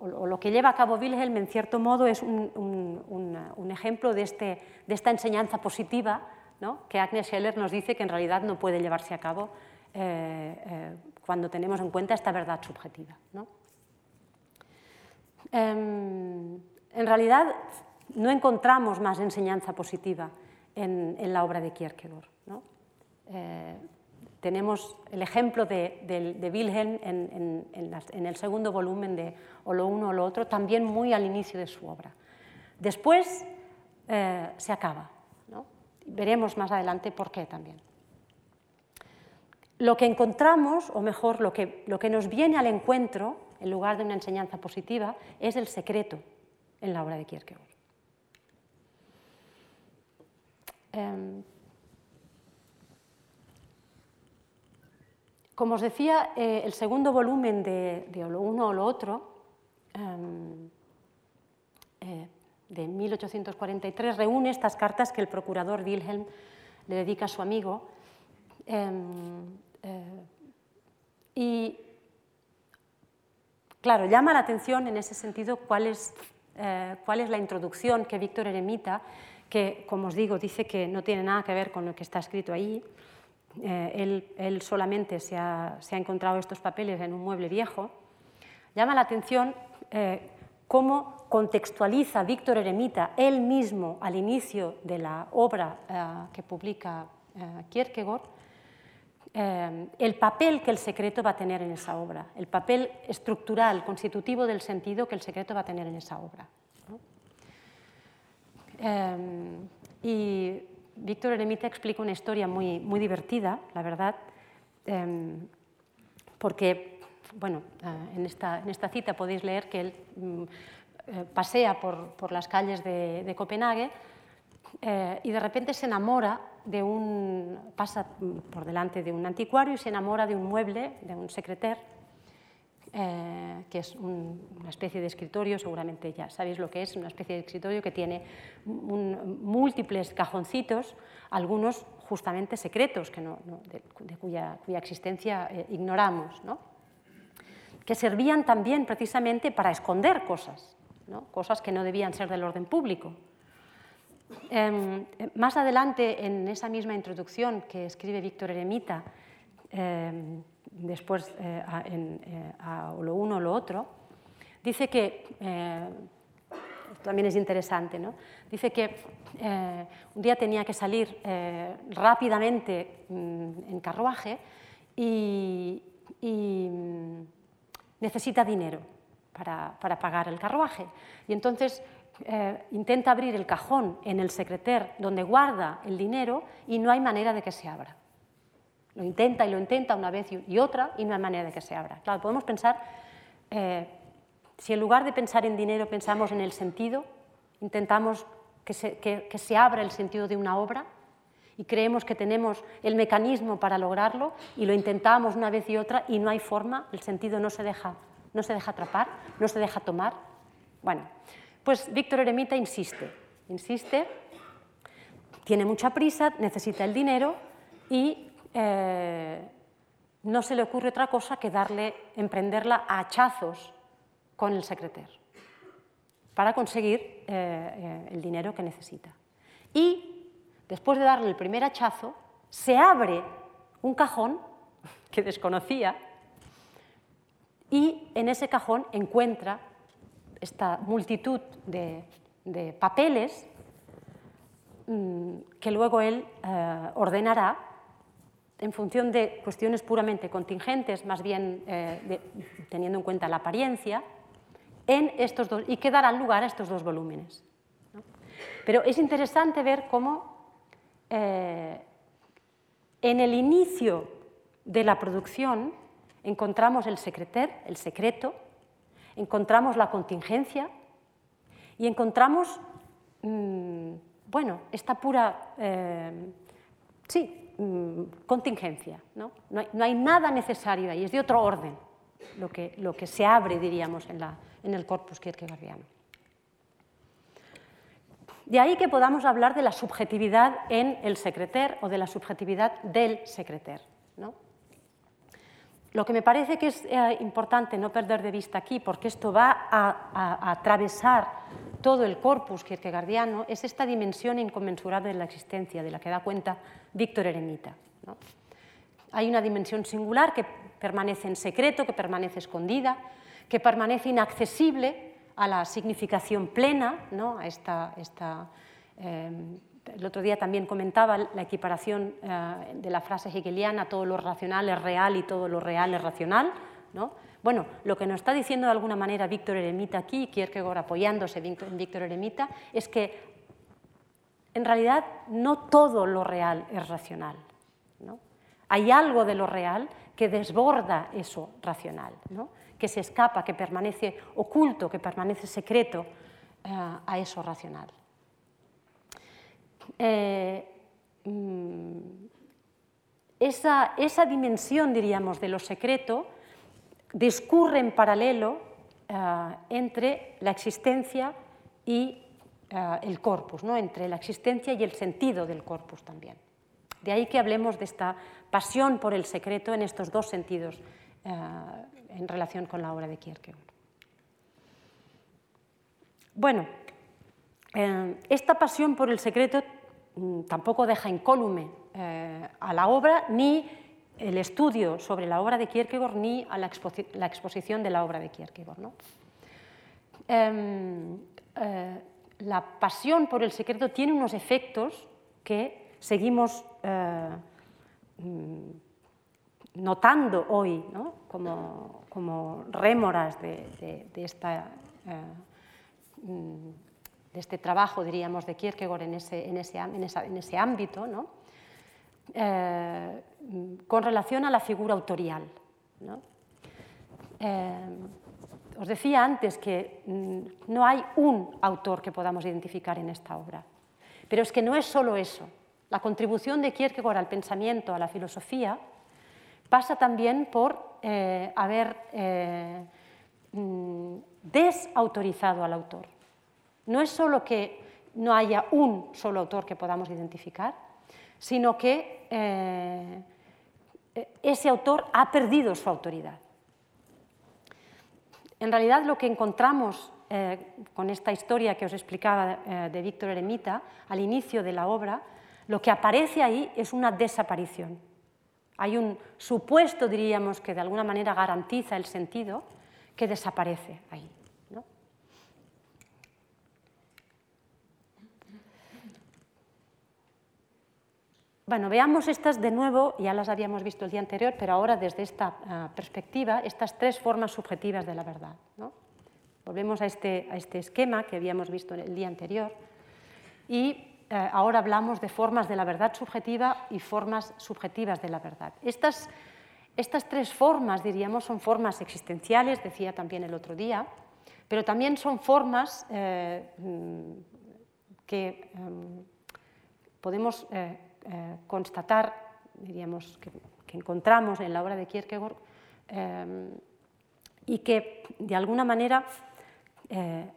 o, lo que lleva a cabo Wilhelm, en cierto modo, es un, ejemplo de, este, de, esta enseñanza positiva que Agnes Scheller nos dice que en realidad no puede llevarse a cabo eh, eh, cuando tenemos en cuenta esta verdad subjetiva. Em, en realidad, no encontramos más enseñanza positiva en, la obra de Kierkegaard. ¿no? Tenemos el ejemplo de, Wilhelm en, el segundo volumen de O lo uno o lo otro, también muy al inicio de su obra. Después eh, se acaba. Veremos más adelante por qué también. Lo que encontramos, o mejor, lo que, lo que nos viene al encuentro, en lugar de una enseñanza positiva, es el secreto en la obra de Kierkegaard. Em, Como os decía, eh, el segundo volumen de, lo uno o lo otro, em, eh, de 1843, reúne estas cartas que el procurador Wilhelm le dedica a su amigo. Em, eh, y, claro, llama la atención en ese sentido cuál es, cuál es la introducción que Víctor Eremita, que, como os digo, dice que no tiene nada que ver con lo que está escrito ahí, eh, él, solamente se ha, encontrado estos papeles en un mueble viejo, llama la atención eh, cómo contextualiza Víctor Eremita él mismo al inicio de la obra eh, que publica Kierkegaard, el papel que el secreto va a tener en esa obra, el papel estructural, constitutivo del sentido que el secreto va a tener en esa obra. y Víctor Eremita explica una historia muy, muy divertida, la verdad, em, porque, bueno, eh, en esta, en esta, cita podéis leer que él mm, pasea por, las calles de, Copenhague y de repente se enamora de un, pasa por delante de un anticuario y se enamora de un mueble, de un secreter, eh, que es una especie de escritorio, seguramente ya sabéis lo que es, una especie de escritorio que tiene múltiples cajoncitos, algunos justamente secretos, que no, de, cuya, cuya, existencia eh, ignoramos, ¿no? que servían también precisamente para esconder cosas, ¿no? cosas que no debían ser del orden público. Em, más adelante, en esa misma introducción que escribe Víctor Eremita, em, después eh, eh, a, lo uno o lo otro, dice que, eh, también es interesante, ¿no? dice que un día tenía que salir rápidamente mm, en carruaje y, mm, necesita dinero para, para, pagar el carruaje. Y entonces intenta abrir el cajón en el secreter donde guarda el dinero y no hay manera de que se abra. Lo intenta y lo intenta una vez y otra y no hay manera de que se abra. Claro, podemos pensar, eh, si en lugar de pensar en dinero pensamos en el sentido, intentamos que se, que, se abra el sentido de una obra y creemos que tenemos el mecanismo para lograrlo y lo intentamos una vez y otra y no hay forma, el sentido no se deja, no se deja atrapar, no se deja tomar. Bueno, pues Víctor Eremita insiste, insiste, tiene mucha prisa, necesita el dinero y eh, no se le ocurre otra cosa que darle, emprenderla a hachazos con el secreter para conseguir eh, eh, el dinero que necesita. Y después de darle el primer hachazo, se abre un cajón (laughs) que desconocía y en ese cajón encuentra esta multitud de, papeles mm, que luego él ordenará en función de cuestiones puramente contingentes, más bien eh, teniendo en cuenta la apariencia, en estos dos, y que darán lugar a estos dos volúmenes. Pero es interesante ver cómo eh, en el inicio de la producción encontramos el secreter, el secreto, encontramos la contingencia y encontramos, mm, bueno, esta pura, eh, sí, Mm, contingencia. ¿no? No, hay, nada necesario ahí, es de otro orden lo que, se abre, diríamos, en el corpus kierkegaardiano. De ahí que podamos hablar de la subjetividad en el secreter o de la subjetividad del secreter. ¿no? Lo que me parece que es eh, importante no perder de vista aquí, porque esto va a, a atravesar todo el corpus kierkegaardiano es esta dimensión inconmensurable de la existencia, de la que da cuenta Víctor Eremita. Hay una dimensión singular que permanece en secreto, que permanece escondida, que permanece inaccesible a la significación plena, ¿no? a esta, eh, el otro día también comentaba la equiparación eh, de la frase hegeliana, todo lo racional es real y todo lo real es racional. ¿no? Bueno, lo que nos está diciendo de alguna manera Víctor Eremita aquí, Kierkegaard apoyándose en Víctor Eremita, es que en realidad no todo lo real es racional. Hay algo de lo real que desborda eso racional, que se escapa, que permanece oculto, que permanece secreto eh, a eso racional. Eh, mm, esa, esa dimensión, diríamos, de lo secreto discurre en paralelo eh, entre la existencia y el corpus, ¿no? entre la existencia y el sentido del corpus también. De ahí que hablemos de esta pasión por el secreto en estos dos sentidos eh, en relación con la obra de Kierkegaard. Bueno, esta pasión por el secreto mm, tampoco deja incólume a la obra ni el estudio sobre la obra de Kierkegaard ni a la, exposición de la obra de Kierkegaard. Em, eh, la pasión por el secreto tiene unos efectos que seguimos eh, mm, notando hoy como, rémoras de, esta, eh, mm, de, este trabajo, diríamos, de Kierkegaard en ese, en ese, en ese ámbito. ¿no? Eh, con relación a la figura autorial. Eh, os decía antes que mm, no hay un autor que podamos identificar en esta obra, pero es que no es solo eso. La contribución de Kierkegaard al pensamiento, a la filosofía, pasa también por eh, haber eh, mm, desautorizado al autor. No es solo que no haya un solo autor que podamos identificar, sino que eh, ese autor ha perdido su autoridad. En realidad lo que encontramos con esta historia que os explicaba de Víctor Eremita al inicio de la obra, lo que aparece ahí es una desaparición. Hay un supuesto, diríamos, que de alguna manera garantiza el sentido, que desaparece ahí. Bueno, veamos estas de nuevo, ya las habíamos visto el día anterior, pero ahora desde esta ah, perspectiva, estas tres formas subjetivas de la verdad. Volvemos a este, a este esquema que habíamos visto el día anterior y eh, ahora hablamos de formas de la verdad subjetiva y formas subjetivas de la verdad. Estas, estas tres formas, diríamos, son formas existenciales, decía también el otro día, pero también son formas eh, mm, que em, podemos eh, constatar, diríamos, que, encontramos en la obra de Kierkegaard em, y que de alguna manera eh,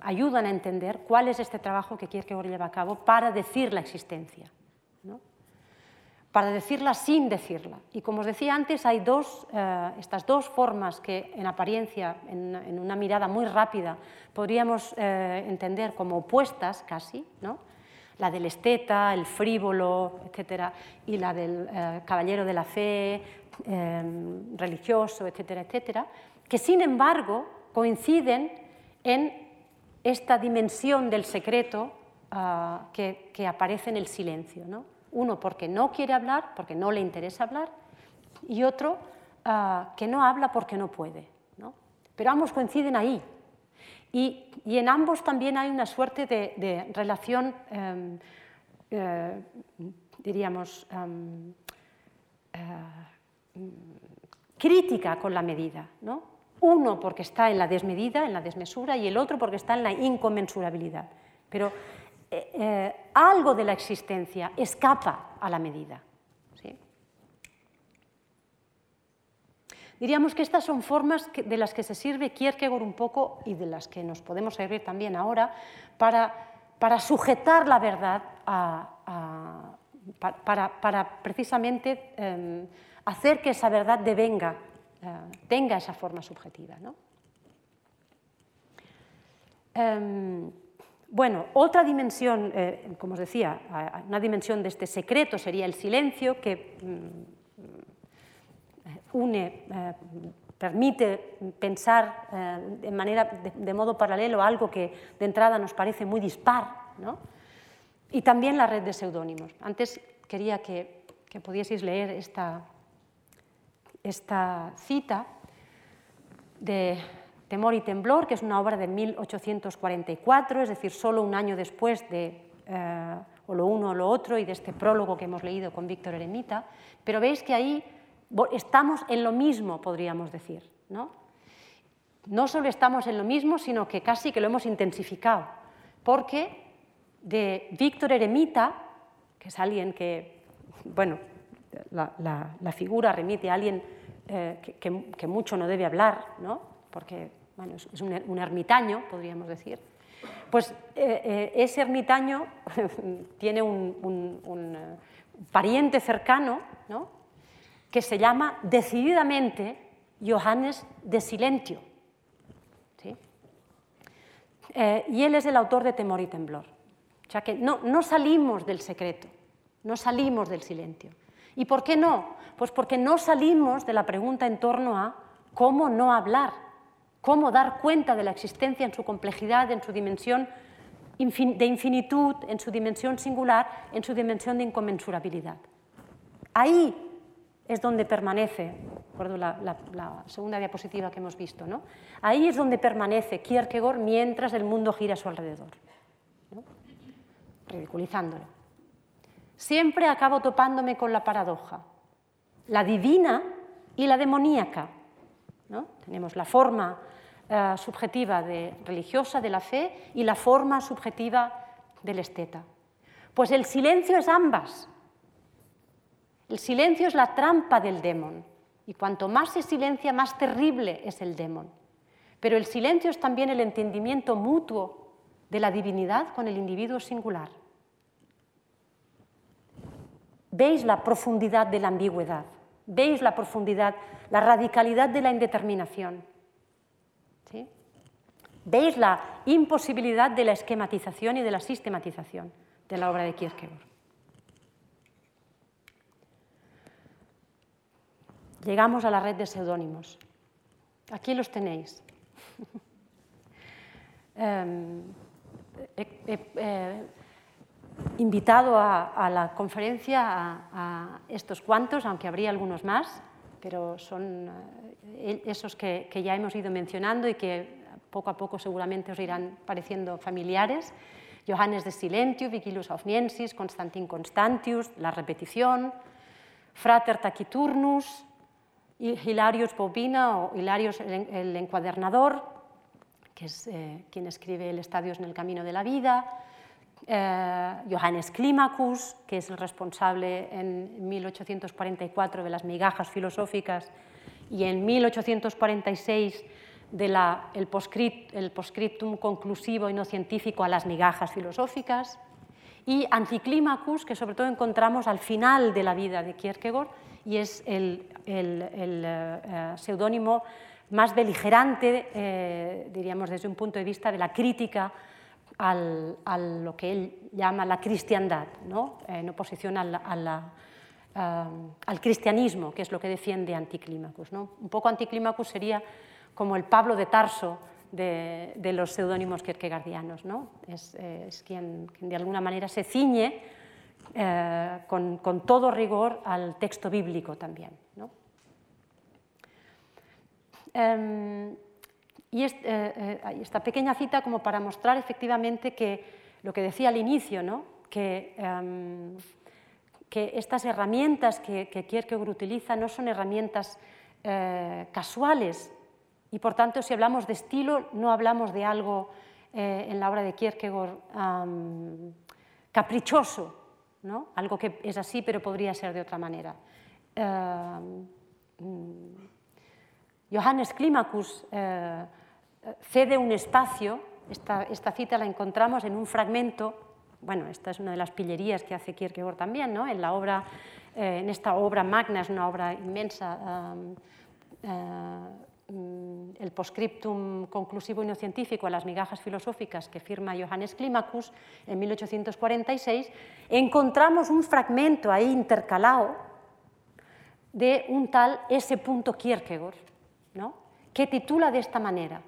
ayudan a entender cuál es este trabajo que Kierkegaard lleva a cabo para decir la existencia, para decirla sin decirla. Y como os decía antes, hay dos, eh, estas dos formas que en apariencia, en, una mirada muy rápida, podríamos eh, entender como opuestas casi, ¿no? La del esteta, el frívolo, etcétera, y la del caballero de la fe, religioso, etcétera, etcétera, que sin embargo coinciden en esta dimensión del secreto ah, que, aparece en el silencio. Uno porque no quiere hablar, porque no le interesa hablar, y otro ah, que no habla porque no puede. Pero ambos coinciden ahí. Y, en ambos también hay una suerte de, relación, em, eh, diríamos, em, eh, crítica con la medida. ¿no? Uno porque está en la desmedida, en la desmesura, y el otro porque está en la inconmensurabilidad. Pero eh, algo de la existencia escapa a la medida. Diríamos que estas son formas de las que se sirve Kierkegaard un poco y de las que nos podemos servir también ahora para, para sujetar la verdad, para, precisamente em, hacer que esa verdad devenga eh, tenga esa forma subjetiva. Em, bueno, otra dimensión, eh, como os decía, una dimensión de este secreto sería el silencio que mm, une, eh, permite pensar de, manera, de, modo paralelo algo que de entrada nos parece muy dispar. Y también la red de seudónimos. Antes quería que, que pudieseis leer esta, esta cita de Temor y Temblor, que es una obra de 1844, es decir, solo un año después de eh, o lo uno o lo otro y de este prólogo que hemos leído con Víctor Eremita, pero veis que ahí estamos en lo mismo, podríamos decir. ¿no? no solo estamos en lo mismo, sino que casi que lo hemos intensificado, porque de Víctor Eremita, que es alguien que, bueno, la, figura remite a alguien eh, que, mucho no debe hablar, ¿no? porque es un, ermitaño, podríamos decir, pues eh, eh, ese ermitaño (laughs) tiene un, pariente cercano ¿no? Que se llama decididamente Johannes de Silentio. y él es el autor de Temor y Temblor. O sea que no, no salimos del secreto, no salimos del silencio. ¿Y por qué no? Pues porque no salimos de la pregunta en torno a cómo no hablar, cómo dar cuenta de la existencia en su complejidad, en su dimensión de infinitud, en su dimensión singular, en su dimensión de inconmensurabilidad. Ahí es donde permanece, recuerdo la, la, segunda diapositiva que hemos visto, ¿no? ahí es donde permanece Kierkegaard mientras el mundo gira a su alrededor, ridiculizándolo siempre acabo topándome con la paradoja, la divina y la demoníaca. ¿no? Tenemos la forma eh, subjetiva de, religiosa de la fe y la forma subjetiva del esteta. Pues el silencio es ambas. El silencio es la trampa del demon. Y cuanto más se silencia, más terrible es el demon. Pero el silencio es también el entendimiento mutuo de la divinidad con el individuo singular. Veis la profundidad de la ambigüedad, veis la profundidad, la radicalidad de la indeterminación. Veis la imposibilidad de la esquematización y de la sistematización de la obra de Kierkegaard. Llegamos a la red de seudónimos. Aquí los tenéis. (laughs) He, invitado a, la conferencia a, estos cuantos, aunque habría algunos más, pero son eh, esos que, ya hemos ido mencionando y que poco a poco seguramente os irán pareciendo familiares. Johannes de Silentio, Vigilus Aufniensis, Constantin Constantius, La Repetición, Frater Taciturnus, Hilarius Bobina o Hilarius el Encuadernador, que es eh, quien escribe El Estadios en el Camino de la Vida, eh, Johannes Climacus, que es el responsable en 1844 de las migajas filosóficas y en 1846 del el, postscriptum conclusivo y no científico a las migajas filosóficas, y Anticlimacus, que sobre todo encontramos al final de la vida de Kierkegaard, y es el, eh, seudónimo más beligerante, eh, diríamos desde un punto de vista de la crítica al, a lo que él llama la cristiandad, ¿no? en oposición al cristianismo, que es lo que defiende Anticlimacus. Un poco Anticlimacus sería como el Pablo de Tarso de, los seudónimos kierkegaardianos. ¿no? Es, quien, de alguna manera se ciñe eh, con, todo rigor al texto bíblico también. Em, y eh, eh, esta pequeña cita como para mostrar efectivamente que lo que decía al inicio, em, que, estas herramientas que, que, Kierkegaard utiliza no son herramientas casuales, y por tanto, si hablamos de estilo, no hablamos de algo en la obra de Kierkegaard caprichoso, ¿no? algo que es así pero podría ser de otra manera. Mm, Johannes Climacus eh, cede un espacio, esta, esta, cita la encontramos en un fragmento, bueno, esta es una de las pillerías que hace Kierkegaard también, ¿no? en, la obra, eh, en esta obra magna, es una obra inmensa. El postscriptum conclusivo y no científico a las migajas filosóficas que firma Johannes Climacus en 1846, encontramos un fragmento ahí intercalado de un tal S. Kierkegaard, ¿no? que titula de esta manera,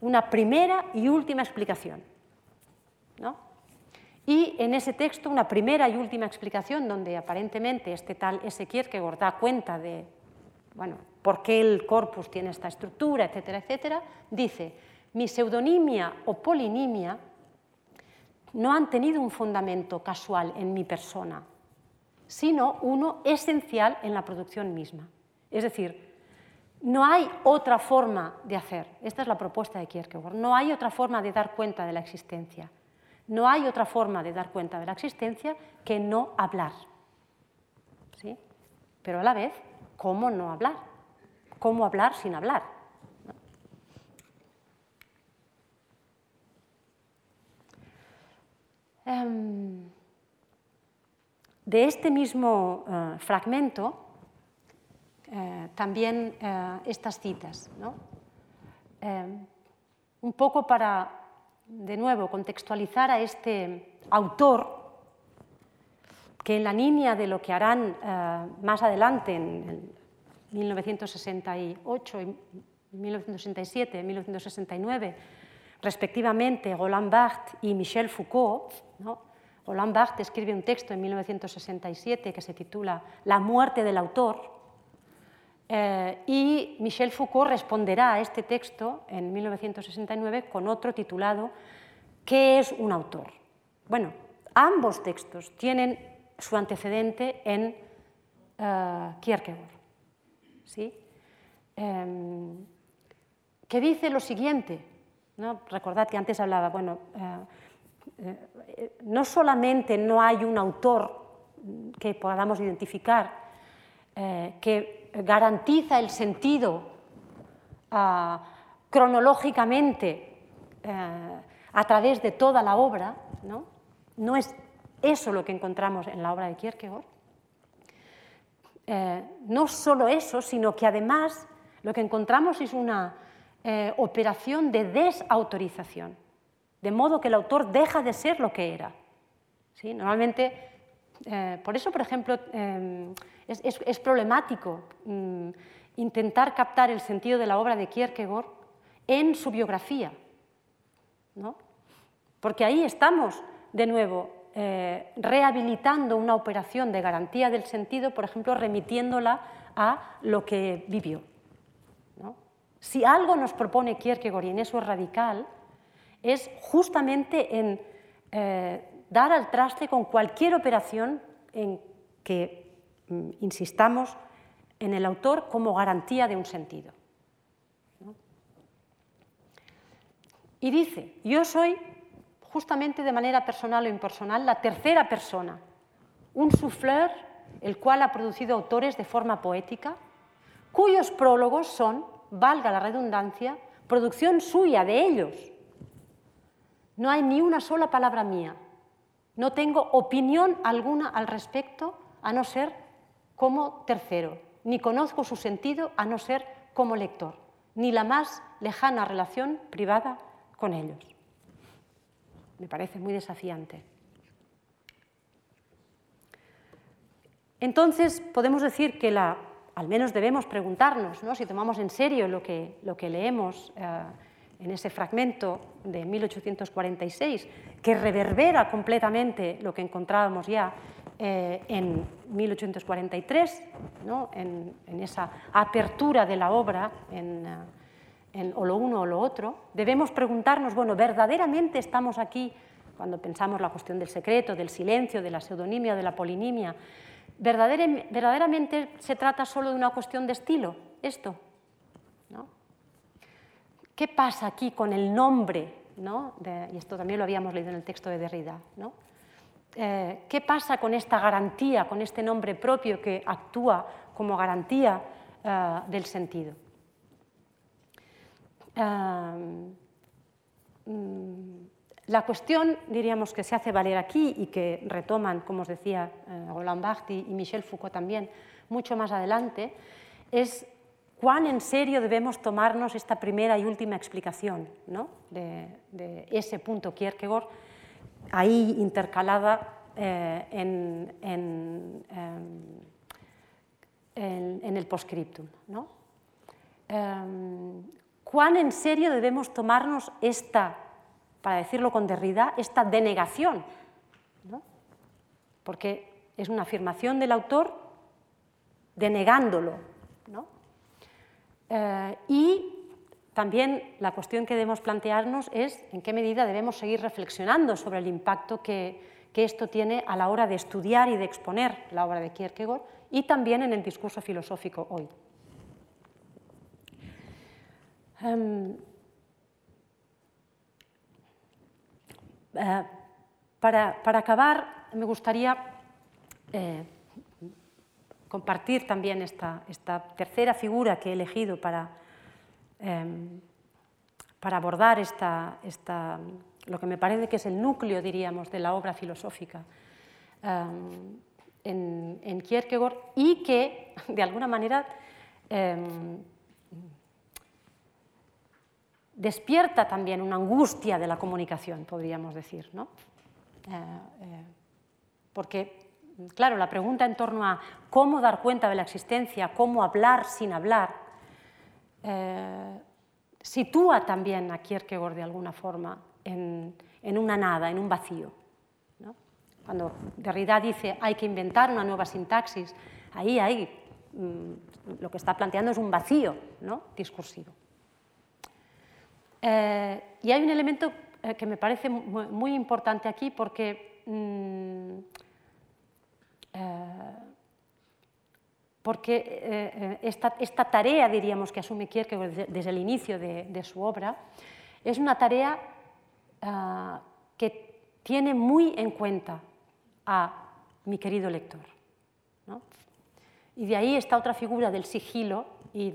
una primera y última explicación. ¿no? Y en ese texto, una primera y última explicación, donde aparentemente este tal S. Kierkegaard da cuenta de bueno, por qué el corpus tiene esta estructura, etcétera, etcétera, dice, mi pseudonimia o polinimia no han tenido un fundamento casual en mi persona, sino uno esencial en la producción misma. Es decir, no hay otra forma de hacer, esta es la propuesta de Kierkegaard, no hay otra forma de dar cuenta de la existencia, no hay otra forma de dar cuenta de la existencia que no hablar. ¿Sí? Pero a la vez ¿cómo no hablar? ¿Cómo hablar sin hablar? Em, de este mismo eh, fragmento, eh, también eh, estas citas, em, un poco para, de nuevo, contextualizar a este autor que en la línea de lo que harán eh, más adelante, en, 1968, 1967, 1969, respectivamente Roland Barthes y Michel Foucault, Roland Barthes escribe un texto en 1967 que se titula La muerte del autor, eh, y Michel Foucault responderá a este texto en 1969 con otro titulado ¿Qué es un autor? Bueno, ambos textos tienen su antecedente en uh, Kierkegaard. ¿sí? Em, que dice lo siguiente. ¿no? Recordad que antes hablaba, bueno, no solamente no hay un autor que podamos identificar que garantiza el sentido ah, cronológicamente a través de toda la obra, ¿no? no es eso lo que encontramos en la obra de Kierkegaard. Eh, no solo eso, sino que además lo que encontramos es una eh, operación de desautorización, de modo que el autor deja de ser lo que era. ¿Sí? Normalmente, eh, por eso, por ejemplo, es, problemático mm, intentar captar el sentido de la obra de Kierkegaard en su biografía, ¿no? porque ahí estamos de nuevo eh, rehabilitando una operación de garantía del sentido, por ejemplo, remitiéndola a lo que vivió. Si algo nos propone Kierkegaard, y en eso es radical, es justamente en eh, dar al traste con cualquier operación en que mm, insistamos en el autor como garantía de un sentido. Y dice, yo soy justamente de manera personal o impersonal, la tercera persona, un souffleur, el cual ha producido autores de forma poética, cuyos prólogos son, valga la redundancia, producción suya de ellos. No hay ni una sola palabra mía. No tengo opinión alguna al respecto, a no ser como tercero, ni conozco su sentido a no ser como lector, ni la más lejana relación privada con ellos me parece muy desafiante. Entonces, podemos decir que la, al menos debemos preguntarnos, ¿no? si tomamos en serio lo que, lo que leemos eh, en ese fragmento de 1846, que reverbera completamente lo que encontrábamos ya eh, en 1843, ¿no? en, esa apertura de la obra en, eh, o lo uno o lo otro, debemos preguntarnos, bueno, ¿verdaderamente estamos aquí cuando pensamos la cuestión del secreto, del silencio, de la pseudonimia, de la polinimia? ¿Verdaderamente se trata solo de una cuestión de estilo esto? ¿Qué pasa aquí con el nombre? y esto también lo habíamos leído en el texto de Derrida. Eh, ¿Qué pasa con esta garantía, con este nombre propio que actúa como garantía eh, del sentido? Mm, la cuestión, diríamos, que se hace valer aquí y que retoman, como os decía, eh, Roland Barthes y Michel Foucault también, mucho más adelante, es cuán en serio debemos tomarnos esta primera y última explicación de, ese punto Kierkegaard, ahí intercalada eh, en, en, em, el postscriptum. ¿no? Em, cuán en serio debemos tomarnos esta, para decirlo con Derrida, esta denegación. Porque es una afirmación del autor denegándolo. Eh, y también la cuestión que debemos plantearnos es en qué medida debemos seguir reflexionando sobre el impacto que esto tiene a la hora de estudiar y de exponer la obra de Kierkegaard y también en el discurso filosófico hoy. Em, eh, para, acabar, me gustaría eh, compartir también esta, tercera figura que he elegido para, em, abordar esta, lo que me parece que es el núcleo, diríamos, de la obra filosófica em, en, en, Kierkegaard y que, de alguna manera, despierta también una angustia de la comunicación, podríamos decir. ¿no? Eh, eh, porque, claro, la pregunta en torno a cómo dar cuenta de la existencia, cómo hablar sin hablar, eh, sitúa también a Kierkegaard de alguna forma en, una nada, en un vacío. Cuando Derrida dice hay que inventar una nueva sintaxis, ahí, ahí mm, lo que está planteando es un vacío ¿no? discursivo. Eh, y hay un elemento eh, que me parece muy, importante aquí porque, mm, eh, porque esta, tarea, diríamos, que asume Kierkegaard desde, el inicio de, su obra, es una tarea ah, que tiene muy en cuenta a mi querido lector. Y de ahí está otra figura del sigilo y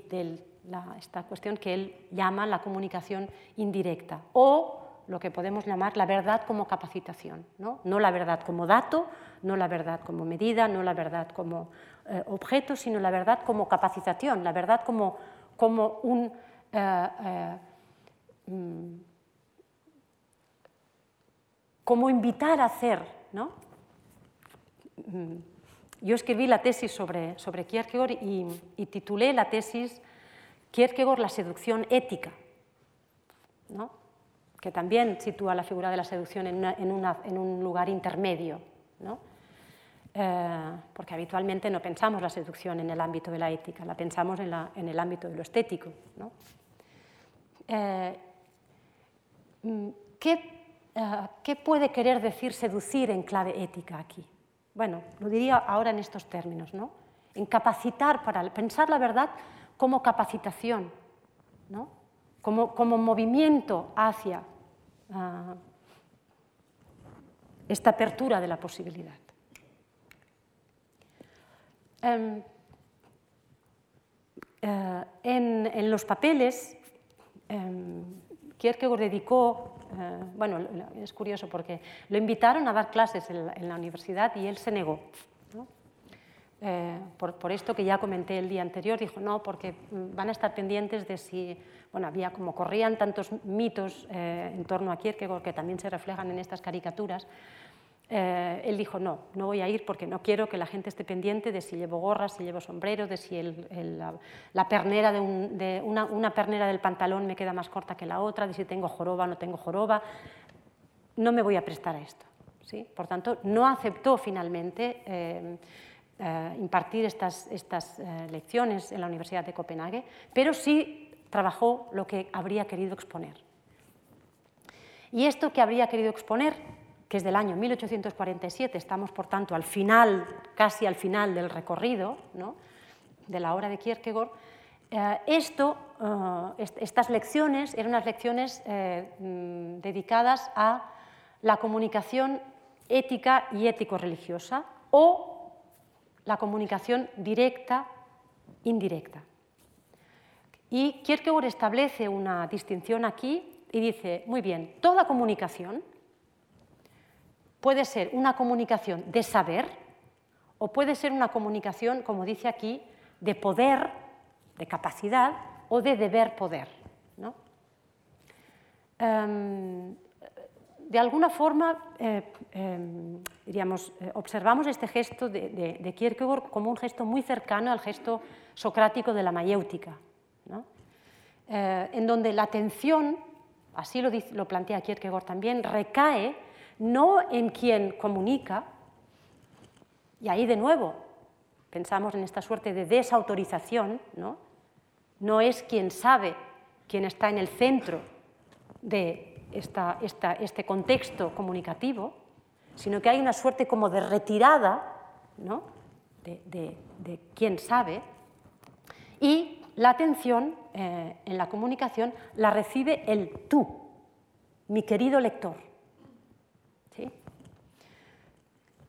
esta cuestión que él llama la comunicación indirecta o lo que podemos llamar la verdad como capacitación, no, no la verdad como dato, no la verdad como medida, no la verdad como eh, objeto, sino la verdad como capacitación, la verdad como, como un... Eh, eh, mm, como invitar a hacer. ¿no? Mm, yo escribí la tesis sobre, sobre Kierkegaard y titulé la tesis Kierkegaard, la seducción ética, ¿no? que también sitúa la figura de la seducción en, un lugar intermedio, ¿no? Eh, porque habitualmente no pensamos la seducción en el ámbito de la ética, la pensamos en, el ámbito de lo estético. ¿no? Eh, mm, ¿qué, eh, ¿Qué puede querer decir seducir en clave ética aquí? Bueno, lo diría ahora en estos términos, ¿no? En capacitar para pensar la verdad como capacitación, ¿no? como, como movimiento hacia uh, esta apertura de la posibilidad. Um, uh, en, en, los papeles, um, Kierkegaard dedicó, uh, bueno, es curioso porque lo invitaron a dar clases en la, en la universidad y él se negó. Eh, por, esto que ya comenté el día anterior, dijo no, porque mm, van a estar pendientes de si, bueno, había como corrían tantos mitos eh, en torno a Kierkegaard que también se reflejan en estas caricaturas. Eh, él dijo no, no voy a ir porque no quiero que la gente esté pendiente de si llevo gorra, si llevo sombrero, de si la, pernera de, una, una, pernera del pantalón me queda más corta que la otra, de si tengo joroba o no tengo joroba. No me voy a prestar a esto. ¿sí? Por tanto, no aceptó finalmente eh, impartir estas, estas eh, lecciones en la Universidad de Copenhague, pero sí trabajó lo que habría querido exponer. Y esto que habría querido exponer, que es del año 1847, estamos por tanto al final, casi al final del recorrido ¿no? de la obra de Kierkegaard, eh, esto, estas lecciones eran unas lecciones mm, dedicadas a la comunicación ética y ético-religiosa o la comunicación directa, indirecta. Y Kierkegaard establece una distinción aquí y dice, muy bien, toda comunicación puede ser una comunicación de saber o puede ser una comunicación, como dice aquí, de poder, de capacidad o de deber poder. ¿no? Em, de alguna forma, eh, em, diríamos, eh, observamos este gesto de, Kierkegaard como un gesto muy cercano al gesto socrático de la mayéutica, eh, en donde la atención, así lo, lo plantea Kierkegaard también, recae no en quien comunica, y ahí de nuevo pensamos en esta suerte de desautorización, no, no es quien sabe, quien está en el centro de este contexto comunicativo, sino que hay una suerte como de retirada ¿no? de, quién sabe, y la atención eh, en la comunicación la recibe el tú, mi querido lector.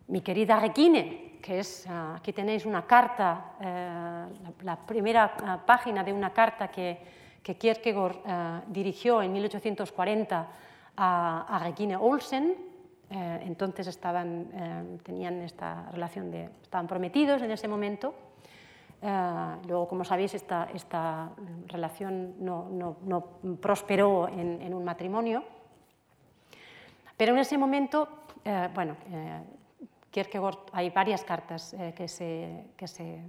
Mi querida Requine, que es, ah, aquí tenéis una carta, eh, la, primera ah, página de una carta que, que Kierkegaard eh, dirigió en 1840 a, a Regine Olsen. Eh, entonces estaban, eh, tenían esta relación de, estaban prometidos en ese momento. luego, como sabéis, esta, esta relación no, no, no prosperó en, un matrimonio. Pero en ese momento, bueno, Kierkegaard, hay varias cartas que, se, que se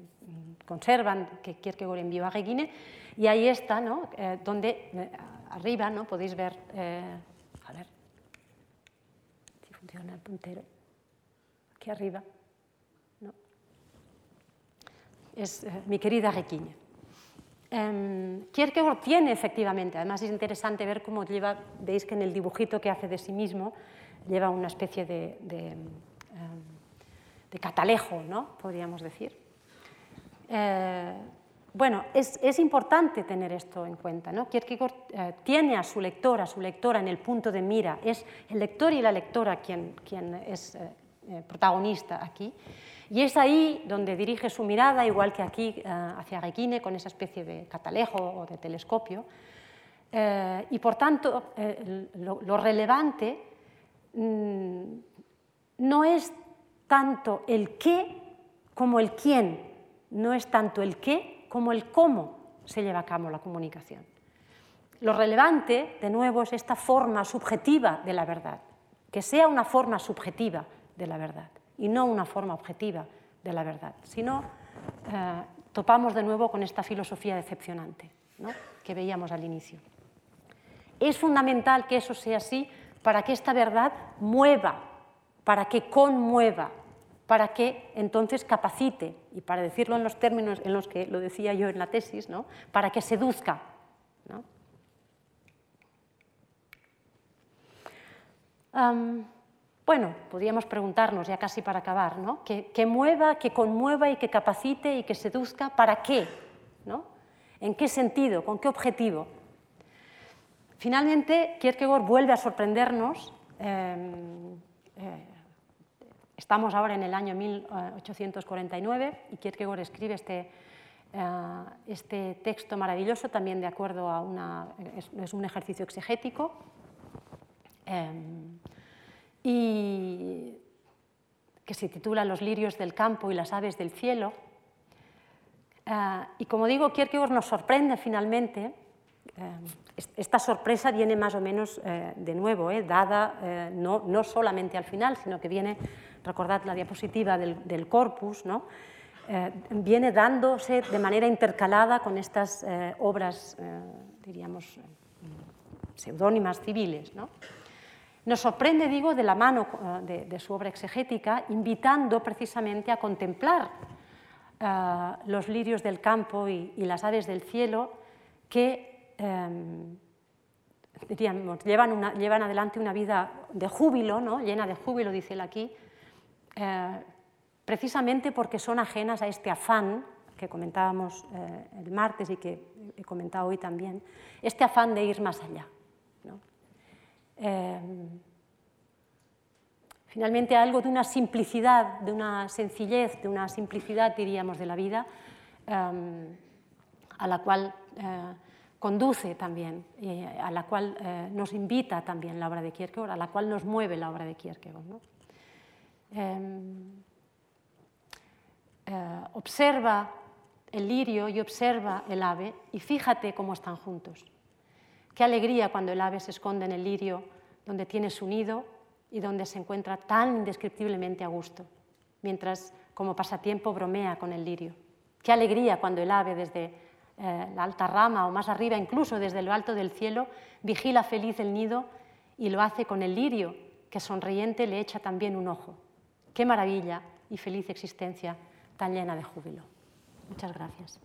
conservan que Kierkegaard envió a Regine y ahí está, ¿no? Eh, donde eh, arriba ¿no? podéis ver, eh, a ver si funciona el puntero, aquí arriba, ¿no? es mi querida Requiña. Eh, Kierkegaard tiene efectivamente, además es interesante ver cómo lleva, veis que en el dibujito que hace de sí mismo lleva una especie de, de, de catalejo, ¿no? podríamos decir. Eh, bueno, es, importante tener esto en cuenta. ¿no? Kierkegaard eh, tiene a su lector, a su lectora en el punto de mira. Es el lector y la lectora quien, quien es protagonista aquí. Y es ahí donde dirige su mirada, igual que aquí hacia Requine, con esa especie de catalejo o de telescopio. y por tanto, lo, relevante mm, no es tanto el qué como el quién, no es tanto el qué como el cómo se lleva a cabo la comunicación. Lo relevante, de nuevo, es esta forma subjetiva de la verdad, que sea una forma subjetiva de la verdad y no una forma objetiva de la verdad. Si no, eh, topamos de nuevo con esta filosofía decepcionante que veíamos al inicio. Es fundamental que eso sea así para que esta verdad mueva, para que conmueva, para que entonces capacite, y para decirlo en los términos en los que lo decía yo en la tesis, ¿no? para que seduzca. bueno, podríamos preguntarnos ya casi para acabar, ¿no? que, mueva, que conmueva y que capacite y que seduzca, ¿para qué? ¿no? ¿En qué sentido? ¿Con qué objetivo? Finalmente, Kierkegaard vuelve a sorprendernos. Em, eh, Estamos ahora en el año 1849 y Kierkegaard escribe este, eh, este texto maravilloso, también de acuerdo a una... es, un ejercicio exegético. Em, y que se titula Los lirios del campo y las aves del cielo. Eh, y como digo, Kierkegaard nos sorprende finalmente. Esta sorpresa viene más o menos eh, de nuevo, dada no solamente al final, sino que viene recordad la diapositiva del, corpus, ¿no? Eh, viene dándose de manera intercalada con estas eh, obras, eh, diríamos, seudónimas civiles. ¿no? Nos sorprende, digo, de la mano de, su obra exegética, invitando precisamente a contemplar los lirios del campo y, las aves del cielo que diríamos, llevan, llevan, adelante una vida de júbilo, ¿no? llena de júbilo, dice él aquí, eh, precisamente porque son ajenas a este afán que comentábamos eh, el martes y que he comentado hoy también, este afán de ir más allá. Eh, finalmente algo de una simplicidad, de una sencillez, de una simplicidad, diríamos, de la vida, a la cual conduce también, a la cual nos invita también la obra de Kierkegaard, a la cual nos mueve la obra de Kierkegaard. Eh, observa el lirio y observa el ave y fíjate cómo están juntos. Qué alegría cuando el ave se esconde en el lirio donde tiene su nido y donde se encuentra tan indescriptiblemente a gusto, mientras como pasatiempo bromea con el lirio. Qué alegría cuando el ave desde eh, la alta rama o más arriba, incluso desde lo alto del cielo, vigila feliz el nido y lo hace con el lirio, que sonriente le echa también un ojo. Qué maravilla y feliz existencia tan llena de júbilo. Muchas gracias.